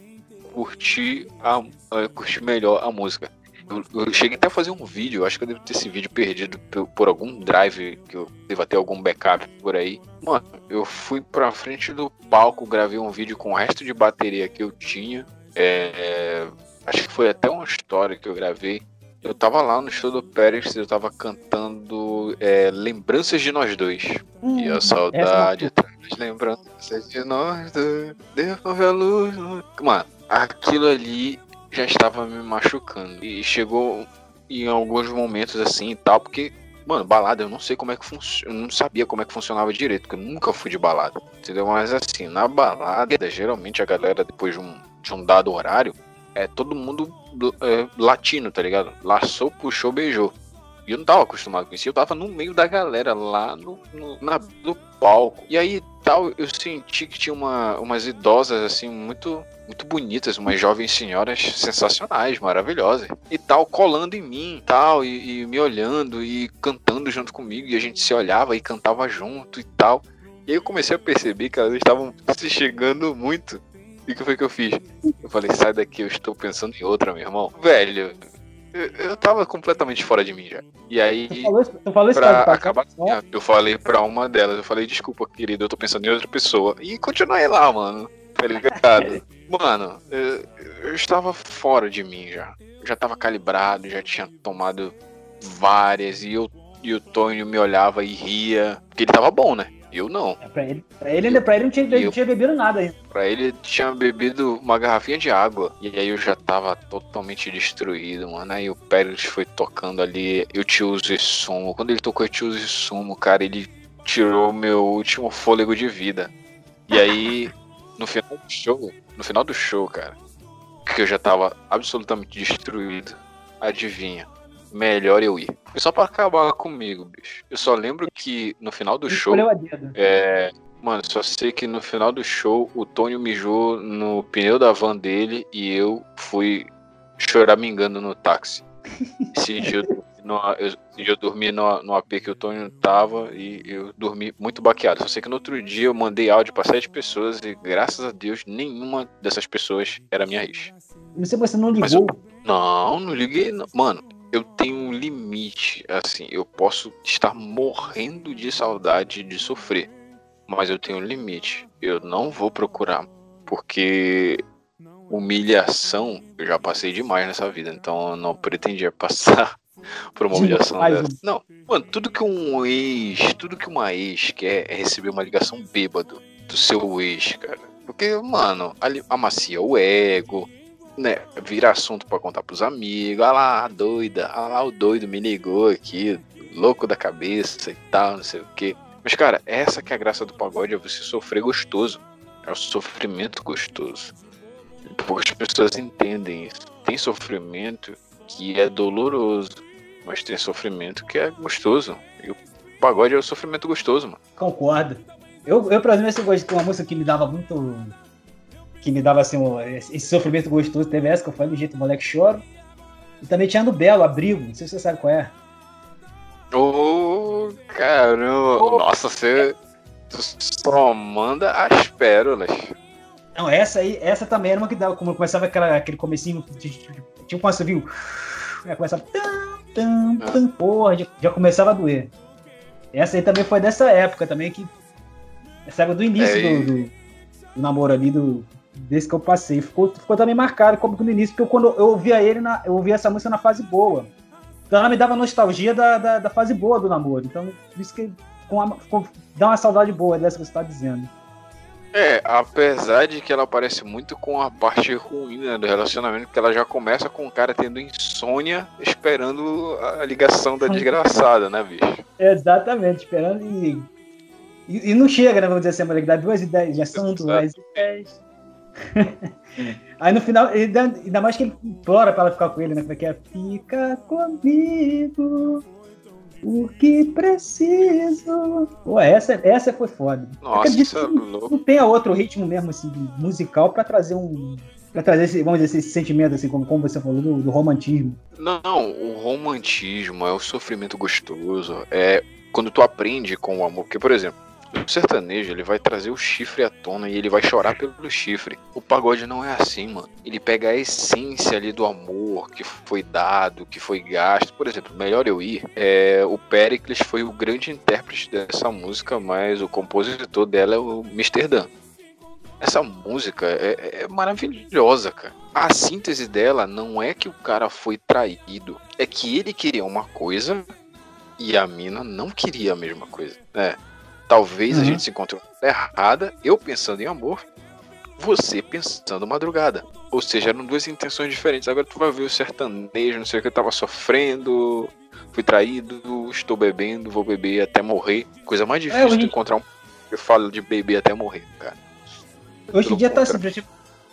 curtir, a, curtir melhor a música. Eu, eu, cheguei até a fazer um vídeo, acho que eu devo ter esse vídeo perdido por, por, algum drive, que eu devo ter algum backup por aí. Mano, eu fui pra frente do palco, gravei um vídeo com o resto de bateria que eu tinha. É, acho que foi até uma história que eu gravei. Eu tava lá no show do Pérez, eu tava cantando é, Lembranças de Nós Dois. Hum, e a saudade é traz lembranças de nós dois. Devolve a luz. Mano, aquilo ali já estava me machucando. E chegou em alguns momentos assim e tal, porque, mano, balada, eu não sei como é que funciona. Eu não sabia como é que funcionava direito, porque eu nunca fui de balada. Entendeu? Mas assim, na balada, geralmente a galera, depois de um, de um dado horário, é todo mundo é, latino, tá ligado? Laçou, puxou, beijou. E eu não tava acostumado com isso. Eu tava no meio da galera, lá no, no na, do palco. E aí tal, eu senti que tinha uma, umas idosas, assim, muito muito bonitas, umas jovens senhoras sensacionais, maravilhosas. E tal, colando em mim, tal, e, e, me olhando e cantando junto comigo. E a gente se olhava e cantava junto e tal. E aí eu comecei a perceber que elas estavam se chegando muito. E o que foi que eu fiz? Eu falei, sai daqui, eu estou pensando em outra, meu irmão. Velho, eu, eu tava completamente fora de mim já. E aí. Tu falou, tu falou pra acabar, eu falei pra uma delas, eu falei, desculpa, querido, eu tô pensando em outra pessoa. E continuei lá, mano. Tá ligado? mano, eu, eu, estava fora de mim já. Eu já tava calibrado, já tinha tomado várias. E, eu, e o Tonho me olhava e ria. Porque ele tava bom, né? Eu não. É, pra, ele, pra, ele, pra ele não tinha, eu, não tinha bebido nada ainda. Pra ele tinha bebido uma garrafinha de água. E aí eu já tava totalmente destruído, mano. Aí o Pérez foi tocando ali. Eu te uso esse sumo. Quando ele tocou eu te uso esse sumo, cara, ele tirou meu último fôlego de vida. E aí, no final do show, no final do show, cara, que eu já tava absolutamente destruído. Adivinha? Melhor eu ir. Foi só pra acabar comigo, bicho. Eu só lembro que no final do show. É. Mano, só sei que no final do show o Tônio mijou no pneu da van dele e eu fui chorar me engano no táxi. Esse dia eu, no, eu, eu dormi no, no AP que o Tônio tava e eu dormi muito baqueado. Só sei que no outro dia eu mandei áudio pra sete pessoas e graças a Deus nenhuma dessas pessoas era minha ex. Você, você não ligou? Eu, não, não liguei. Não. Mano, eu tenho um limite, assim, eu posso estar morrendo de saudade de sofrer, mas eu tenho um limite. Eu não vou procurar, porque humilhação eu já passei demais nessa vida, então eu não pretendia passar por uma humilhação dessa. Não, mano, tudo que um ex, tudo que uma ex quer é receber uma ligação bêbado do seu ex, cara. Porque, mano, amacia o ego, né, vira assunto para contar pros amigos. Ah lá, a doida, ah lá, o doido me ligou aqui, louco da cabeça e tal, não sei o que. Mas, cara, essa que é a graça do pagode, é você sofrer gostoso. É o sofrimento gostoso. Poucas pessoas entendem isso. Tem sofrimento que é doloroso, mas tem sofrimento que é gostoso. E o pagode é o sofrimento gostoso, mano. Concordo. Eu, eu por exemplo, esse gosto de uma música que me dava muito que me dava assim, um, esse sofrimento gostoso. Teve essa que eu falei do jeito moleque choro. E também tinha do Belo, Abrigo, não sei se você sabe qual é. Ô, oh, caramba! Oh. Nossa, você só manda as pérolas. Não, essa aí, essa também era uma que dava, como começava aquela, aquele comecinho, tipo quando você viu, é, começava, tam, tam, ah. tam, porra, já, já, começava a doer. Essa aí também foi dessa época também, que, essa época do início é, do, do, do namoro ali, do, desse que eu passei. Ficou, ficou também marcado como no início, porque eu, quando eu ouvia ele, na, eu ouvia essa música na fase boa. Então ela me dava nostalgia da, da, da fase boa do namoro. Então, isso que com com, dá uma saudade boa dessa que você está dizendo. É, apesar de que ela parece muito com a parte ruim né, do relacionamento, que ela já começa com o cara tendo insônia, esperando a ligação da desgraçada, né, bicho? Exatamente, esperando e. E, e não chega, né? Vamos dizer assim, a dá duas ideias de assunto, mais ideias. Aí no final, ainda mais que ele implora pra ela ficar com ele, né? Como é que é? Fica comigo, o que preciso. Pô, essa, essa foi foda. Nossa, isso é louco. Não tem outro ritmo mesmo, assim, musical pra trazer um. Pra trazer esse, vamos dizer, esse sentimento, assim, como, como você falou, do, do romantismo. Não, não, o romantismo é o sofrimento gostoso. É quando tu aprende com o amor. Porque, por exemplo, o sertanejo, ele vai trazer o chifre à tona e ele vai chorar pelo chifre. O pagode não é assim, mano. Ele pega a essência ali do amor que foi dado, que foi gasto. Por exemplo, Melhor Eu Ir, é, o Pericles foi o grande intérprete dessa música, mas o compositor dela é o Mr. Dan. Essa música é, é maravilhosa, cara. A síntese dela não é que o cara foi traído, é que ele queria uma coisa e a mina não queria a mesma coisa. É. Talvez uhum. a gente se encontre errada, eu pensando em amor, você pensando madrugada. Ou seja, eram duas intenções diferentes. Agora tu vai ver o sertanejo, não sei o que, eu tava sofrendo, fui traído, estou bebendo, vou beber até morrer. Coisa mais é, difícil é, de encontrar um. Eu falo de beber até morrer, cara. Hoje em dia tá assim, tipo,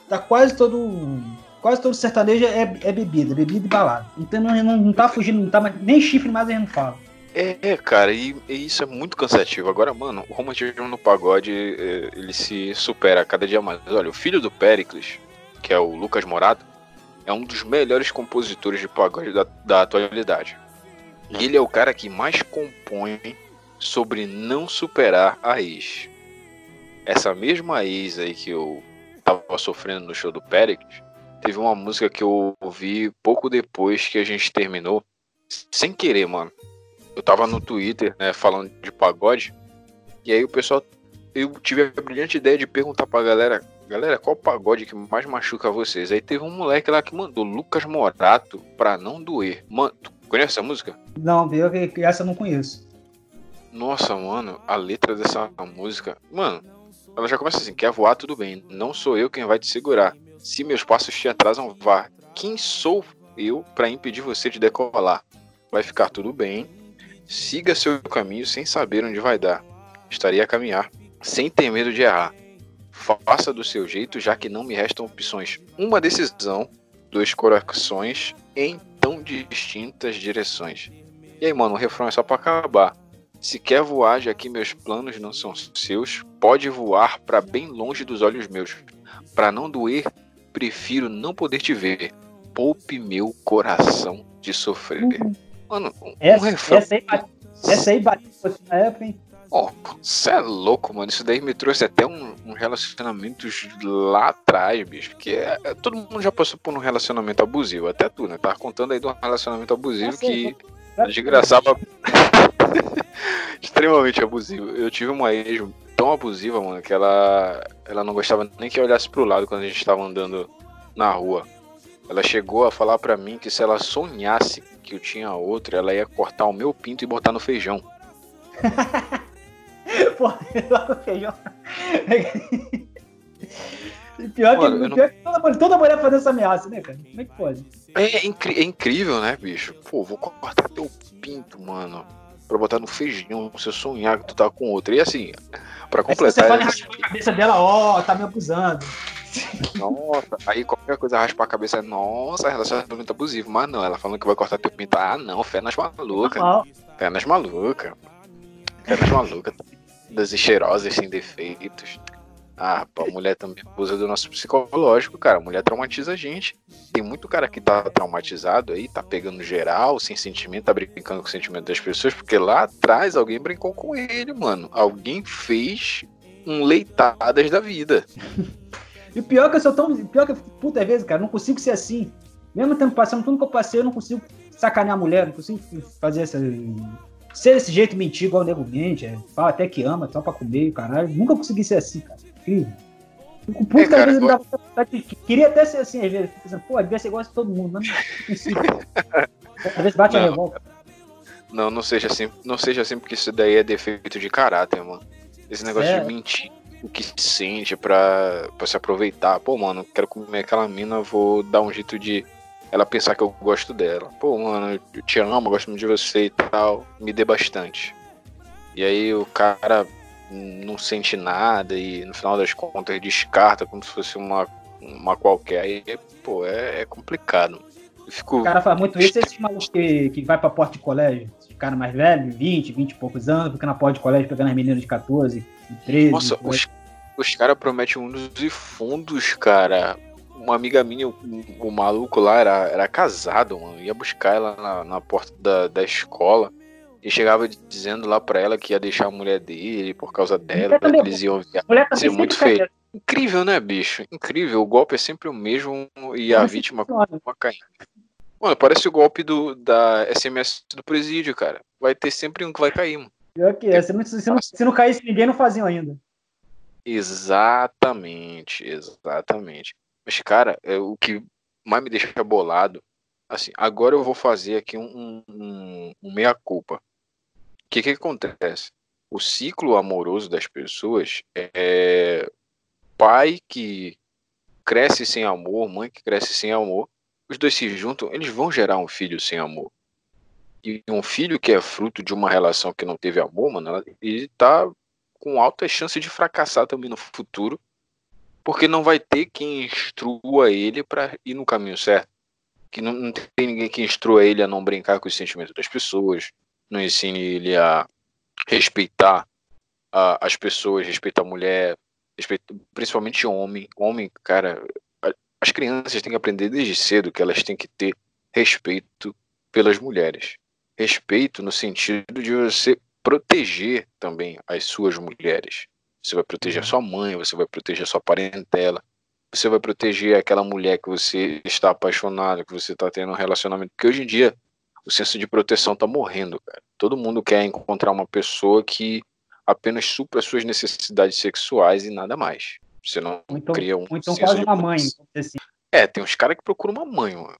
tá quase todo. Quase todo sertanejo é, é bebida, bebida e balada. Então não, não, não tá fugindo, não tá mais, nem chifre mais a gente não fala. É, cara, e, e, isso é muito cansativo. Agora, mano, o romantismo no pagode, é, ele se supera cada dia mais. Olha, o filho do Pericles, que é o Lucas Morato, é um dos melhores compositores de pagode da, da atualidade. Ele é o cara que mais compõe sobre não superar a ex. Essa mesma ex aí que eu tava sofrendo no show do Pericles, teve uma música que eu ouvi pouco depois que a gente terminou, sem querer, mano eu tava no Twitter, né, falando de pagode, e aí o pessoal, eu tive a brilhante ideia de perguntar pra galera, galera, qual pagode que mais machuca vocês? Aí teve um moleque lá que mandou Lucas Morato pra não doer. Mano, tu conhece essa música? Não, viu que essa eu não conheço. Nossa, mano, a letra dessa música, mano, ela já começa assim, quer voar, tudo bem, não sou eu quem vai te segurar. Se meus passos te atrasam, vá. Quem sou eu para impedir você de decolar? Vai ficar tudo bem, Siga seu caminho sem saber onde vai dar. Estaria a caminhar, sem ter medo de errar. Faça do seu jeito, já que não me restam opções. Uma decisão, dois corações em tão distintas direções. E aí, mano, o refrão é só para acabar. Se quer voar, já que meus planos não são seus, pode voar para bem longe dos olhos meus. Para não doer, prefiro não poder te ver. Poupe meu coração de sofrer. Uhum. Mano, um essa, refrão. Essa aí, essa aí bateu na época, hein? Ó, oh, você é louco, mano. Isso daí me trouxe até um, um relacionamento lá atrás, bicho. Porque é, é, todo mundo já passou por um relacionamento abusivo, até tu, né? Tava contando aí de um relacionamento abusivo que desgraçava. extremamente abusivo. Eu tive uma ex tão abusiva, mano, que ela, ela não gostava nem que eu olhasse pro lado quando a gente tava andando na rua. Ela chegou a falar para mim que se ela sonhasse que eu tinha outro, ela ia cortar o meu pinto e botar no feijão. Pô, no feijão. pior, Mano, que, não... pior que toda, mulher, toda mulher faz essa ameaça, né, cara? Como é que pode? É, é, incrível, né, bicho? Pô, vou cortar teu pinto, mano. Pra botar no feijão, se eu sonhar que tu tá com outro. E assim, pra completar. Aí você fala essa... a cabeça dela, ó, oh, tá me abusando. Nossa, aí qualquer coisa raspa a cabeça, nossa, relacionamento abusivo. Mas não, ela falando que vai cortar teu pinto. Ah, não, fé nas malucas. Fé nas malucas. Fé nas malucas. Das cheirosas, sem defeitos. Ah, a mulher também abusa do nosso psicológico, cara. A mulher traumatiza a gente. Tem muito cara que tá traumatizado aí, tá pegando geral, sem sentimento, tá brincando com o sentimento das pessoas, porque lá atrás alguém brincou com ele, mano. Alguém fez um leitadas da vida. E o pior é que eu sou tão. Pior que, puta vezes, cara, não consigo ser assim. Mesmo tempo passando tudo que eu passei, eu não consigo sacanear a mulher, não consigo fazer essa. Ser desse jeito, mentir igual o nego mente, é, fala até que ama, só pra comer, caralho. Nunca consegui ser assim, cara. Incrível. Puta, é, cara, às vezes me dá vontade Queria até ser assim, às vezes. Pensando, pô, devia ser igual de todo mundo, mas não consigo. às vezes bate não, a revolta. Não, não seja assim, não seja assim, porque isso daí é defeito de caráter, mano. Esse negócio é. de mentir o que sente pra, pra se aproveitar. Pô, mano, quero comer aquela mina, vou dar um jeito de ela pensar que eu gosto dela. Pô, mano, eu te amo, gosto muito de você e tal, me dê bastante. E aí o cara não sente nada e no final das contas descarta como se fosse uma, uma qualquer. Aí, pô, é, é complicado. Eu fico... O cara faz muito isso, esse maluco que, que vai pra porta de colégio, esse cara mais velho, 20, 20 e poucos anos, fica na porta de colégio pegando as meninas de 14, 13. Nossa, os, os caras prometem mundos e fundos, cara. Uma amiga minha, o, o, maluco lá era, era casado, mano. Ia buscar ela na, na porta da, da escola. E chegava dizendo lá pra ela que ia deixar a mulher dele por causa dela. Eles iam ser muito feio. Incrível, né, bicho? Incrível. O golpe é sempre o mesmo e a vítima continua caindo. Mano, parece o golpe do, da SMS do presídio, cara. Vai ter sempre um que vai cair, mano. É. Se não, se, não, se não caísse ninguém, não faziam ainda. Exatamente, exatamente. Mas, cara, é o que mais me deixa bolado. Assim, agora eu vou fazer aqui um, um, um meia-culpa. O que, que acontece? O ciclo amoroso das pessoas é pai que cresce sem amor, mãe que cresce sem amor. Os dois se juntam, eles vão gerar um filho sem amor. E um filho que é fruto de uma relação que não teve amor, mano, ele tá com alta chance de fracassar também no futuro, porque não vai ter quem instrua ele para ir no caminho certo. Que não, não, tem ninguém que instrua ele a não brincar com os sentimentos das pessoas, não ensine ele a respeitar a, as pessoas, respeitar a mulher, respeitar, principalmente homem. Homem, cara, as crianças têm que aprender desde cedo que elas têm que ter respeito pelas mulheres. Respeito no sentido de você proteger também as suas mulheres. Você vai proteger a uhum. sua mãe, você vai proteger a sua parentela, você vai proteger aquela mulher que você está apaixonado, que você está tendo um relacionamento. Porque hoje em dia o senso de proteção está morrendo, cara. Todo mundo quer encontrar uma pessoa que apenas supra suas necessidades sexuais e nada mais. Você não então, cria um. então quase uma mãe. Assim. É, tem uns caras que procuram uma mãe, mano.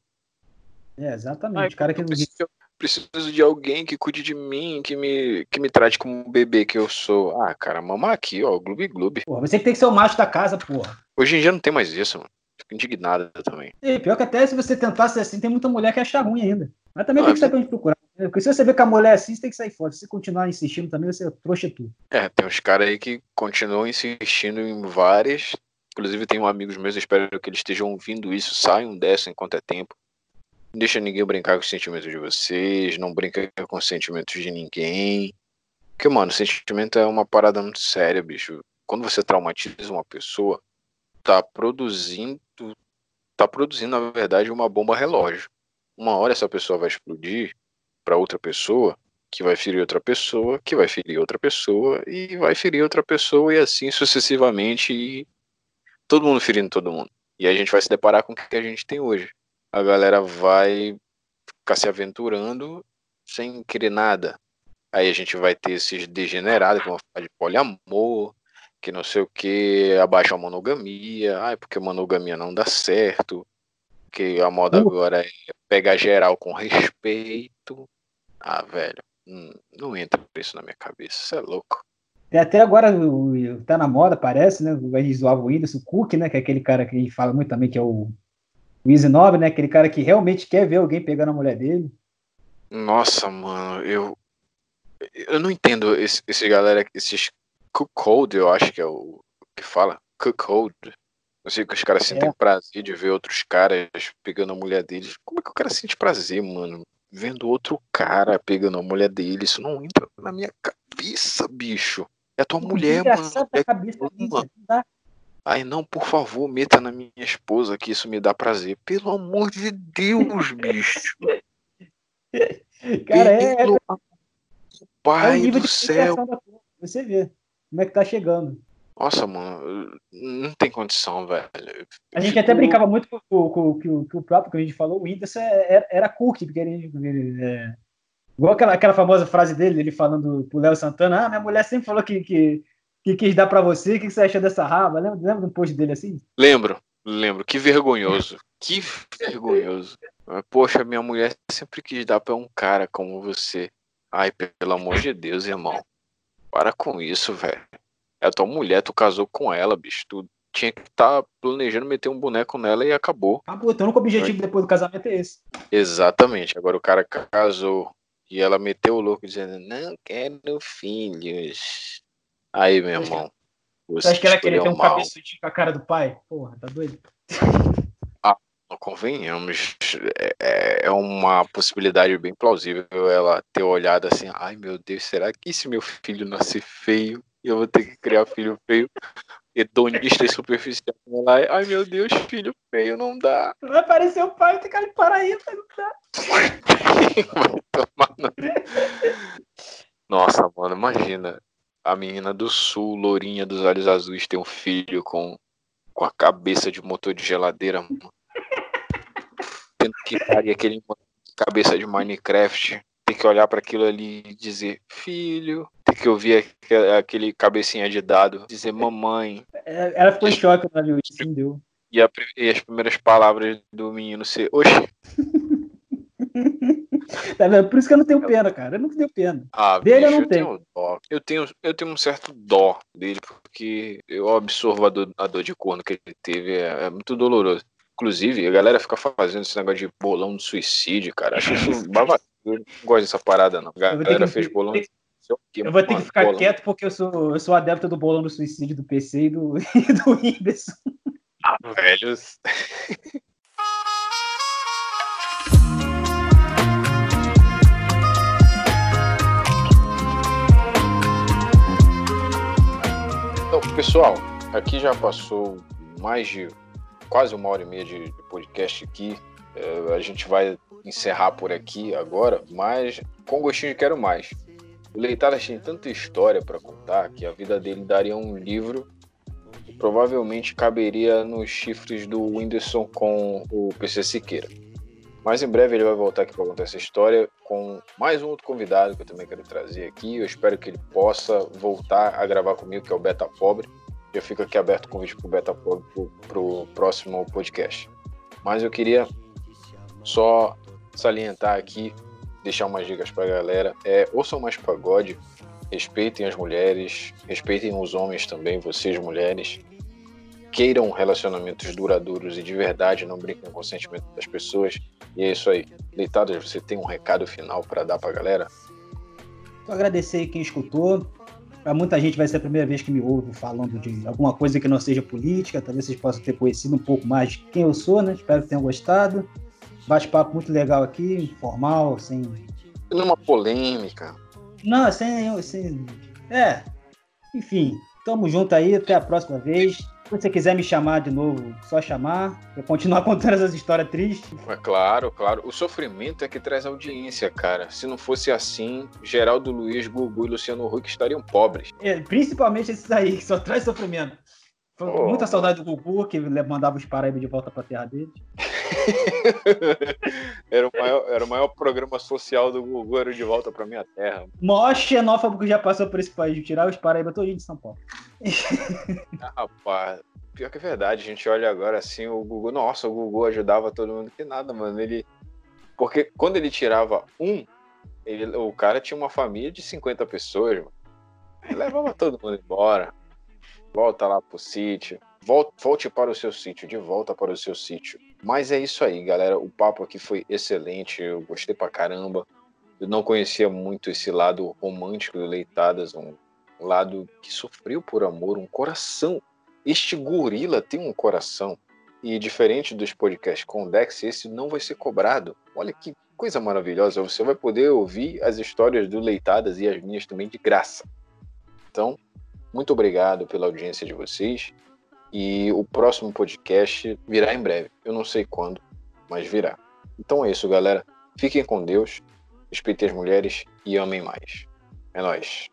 É, exatamente. cara que preciso, preciso de alguém que cuide de mim, que me, que me trate como um bebê que eu sou. Ah, cara, mamar aqui, ó, gloob gloob. Porra, você que tem que ser o macho da casa, porra. Hoje em dia não tem mais isso, mano. Fico indignado também. É, pior que até se você tentar ser assim, tem muita mulher que acha ruim ainda. Mas também ah, tem que saber onde procurar. Porque se você vê que a mulher é assim, você tem que sair fora. Se você continuar insistindo também, você trouxa tudo. É, tem uns caras aí que continuam insistindo em várias. Inclusive, tenho amigos meus, espero que eles estejam ouvindo isso, saiam dessa enquanto é tempo. Deixa ninguém brincar com os sentimentos de vocês, não brinca com os sentimentos de ninguém. Porque, mano, sentimento é uma parada muito séria, bicho. Quando você traumatiza uma pessoa, tá produzindo. Tá produzindo, na verdade, uma bomba relógio. Uma hora essa pessoa vai explodir para outra pessoa, que vai ferir outra pessoa, que vai ferir outra pessoa, e vai ferir outra pessoa, e assim sucessivamente, e todo mundo ferindo todo mundo. E a gente vai se deparar com o que a gente tem hoje. A galera vai ficar se aventurando sem querer nada. Aí a gente vai ter esses degenerados que vão falar de poliamor, que não sei o que, abaixa a monogamia, ai, porque monogamia não dá certo, que a moda agora é pegar geral com respeito. Ah, velho, hum, não entra isso na minha cabeça, isso é louco. E até agora tá na moda, parece, né? A gente zoava o Whindersson, o Cook, né? Que é aquele cara que fala muito também, que é o, o Easy Nobre, né? Aquele cara que realmente quer ver alguém pegando a mulher dele. Nossa, mano, eu. Eu não entendo esse, esse galera, esses cookhold, eu acho que é o que fala. Cookhold. Eu sei que os caras sentem é. prazer de ver outros caras pegando a mulher deles. Como é que o cara sente prazer, mano? vendo outro cara pegando a mulher dele. Isso não entra na minha cabeça, bicho. É tua mulher, mano. É cabeça, mano. Ai, não, por favor, meta na minha esposa que isso me dá prazer. Pelo amor de Deus, bicho. Cara, é. é Pelo... é... Pai é do céu. Você vê como é que tá chegando. Nossa, mano, não tem condição, velho. A gente até brincava muito com, com, com, com, o próprio que a gente falou, o Whindersson é, era, era cookie, porque ele, é, igual aquela, aquela famosa frase dele, ele falando pro Léo Santana, ah, minha mulher sempre falou que, que, que quis dar pra você, o que você achou dessa raba? Lembra, lembra do post dele assim? Lembro, lembro, que vergonhoso, que vergonhoso. Poxa, minha mulher sempre quis dar pra um cara como você. Ai, pelo amor de Deus, irmão. Para com isso, velho. É a tua mulher, tu casou com ela, bicho. Tu tinha que estar tá planejando meter um boneco nela e acabou. Acabou, então o objetivo depois do casamento é esse. Exatamente. Agora o cara casou e ela meteu o louco dizendo, não quero filhos. Aí, meu irmão. Você acha que ela queria ter um mal. cabeçudinho com a cara do pai? Porra, tá doido? Ah, convenhamos. É, é, é uma possibilidade bem plausível ela ter olhado assim, ai meu Deus, será que se meu filho nascer feio, eu vou ter que criar filho feio, hedonista e superficial. Lá, ai meu Deus, filho feio, não dá. Vai aparecer o pai, tem que ir para aí, não dá. Nossa, mano, imagina a menina do sul, lourinha dos olhos azuis, ter um filho com, com a cabeça de motor de geladeira, mano. Tendo que dar aquele cabeça de Minecraft ter que olhar para aquilo ali e dizer filho, ter que ouvir aquele cabecinha de dado, dizer mamãe. É, ela ficou em choque na viu entendeu? E, a, e, as primeiras palavras do menino ser, oxe. tá vendo? Por isso que eu não tenho pena, cara. Eu não tenho pena. Ah, dele bicho, eu não tenho. tenho dó. Eu tenho, eu tenho um certo dó dele, porque eu absorvo a dor, a dor de corno que ele teve. É, é muito doloroso. Inclusive, a galera fica fazendo esse negócio de bolão de suicídio, cara. Acho isso babado. Eu não gosto dessa parada, não. A galera que, fez bolão. Eu vou ter que ficar bolão. quieto porque eu sou, eu sou adepto do bolão do suicídio do PC e do, e do Whindersson. Ah, velhos. Pessoal, aqui já passou mais de quase uma hora e meia de, podcast aqui. É, a gente vai encerrar por aqui agora, mas com gostinho de quero mais. O Leitadas tem tanta história para contar que a vida dele daria um livro e provavelmente caberia nos chifres do Whindersson com o PC Siqueira. Mas em breve ele vai voltar aqui para contar essa história com mais um outro convidado que eu também quero trazer aqui. Eu espero que ele possa voltar a gravar comigo, que é o Beta Pobre. Já fica aqui aberto o convite para o Beta Pobre para o próximo podcast. Mas eu queria só salientar aqui, deixar umas dicas para a galera. É, ouçam mais pagode, respeitem as mulheres, respeitem os homens também, vocês mulheres queiram relacionamentos duradouros e de verdade, não brinquem com o sentimento das pessoas. E é isso aí. Deitados, você tem um recado final para dar para a galera? Vou agradecer quem escutou. Para muita gente vai ser a primeira vez que me ouve falando de alguma coisa que não seja política. Talvez vocês possam ter conhecido um pouco mais de quem eu sou, né? Espero que tenham gostado. Bate-papo muito legal aqui, informal, sem. Numa polêmica. Não, sem, sem. É. Enfim, tamo junto aí. Até a próxima vez. Se você quiser me chamar de novo, só chamar. Eu continuar contando essas histórias tristes. É claro, claro. O sofrimento é que traz audiência, cara. Se não fosse assim, Geraldo Luiz, Gugu e Luciano Huck estariam pobres. É, principalmente esses aí, que só traz sofrimento. Oh. Muita saudade do Gugu, que mandava os Paraíba de volta pra terra dele. era, o maior, era o maior programa social do Gugu, era de volta pra minha terra. O maior xenófobo que já passou por esse país, tirar os Paraíba todinho de São Paulo. ah, rapaz, pior que é verdade, a gente olha agora assim, o Gugu, nossa, o Gugu ajudava todo mundo, que nada, mano, ele... Porque quando ele tirava um, ele, o cara tinha uma família de 50 pessoas, mano. Ele levava todo mundo embora. Volta lá pro sítio. Volte, para o seu sítio, de volta para o seu sítio. Mas é isso aí, galera. O papo aqui foi excelente. Eu gostei pra caramba. Eu não conhecia muito esse lado romântico do Leitadas, um lado que sofreu por amor, um coração. Este gorila tem um coração. E diferente dos podcasts com o Dex, esse não vai ser cobrado. Olha que coisa maravilhosa. Você vai poder ouvir as histórias do Leitadas e as minhas também de graça. Então, muito obrigado pela audiência de vocês. E o próximo podcast virá em breve. Eu não sei quando, mas virá. Então é isso, galera. Fiquem com Deus, respeitem as mulheres e amem mais. É nóis.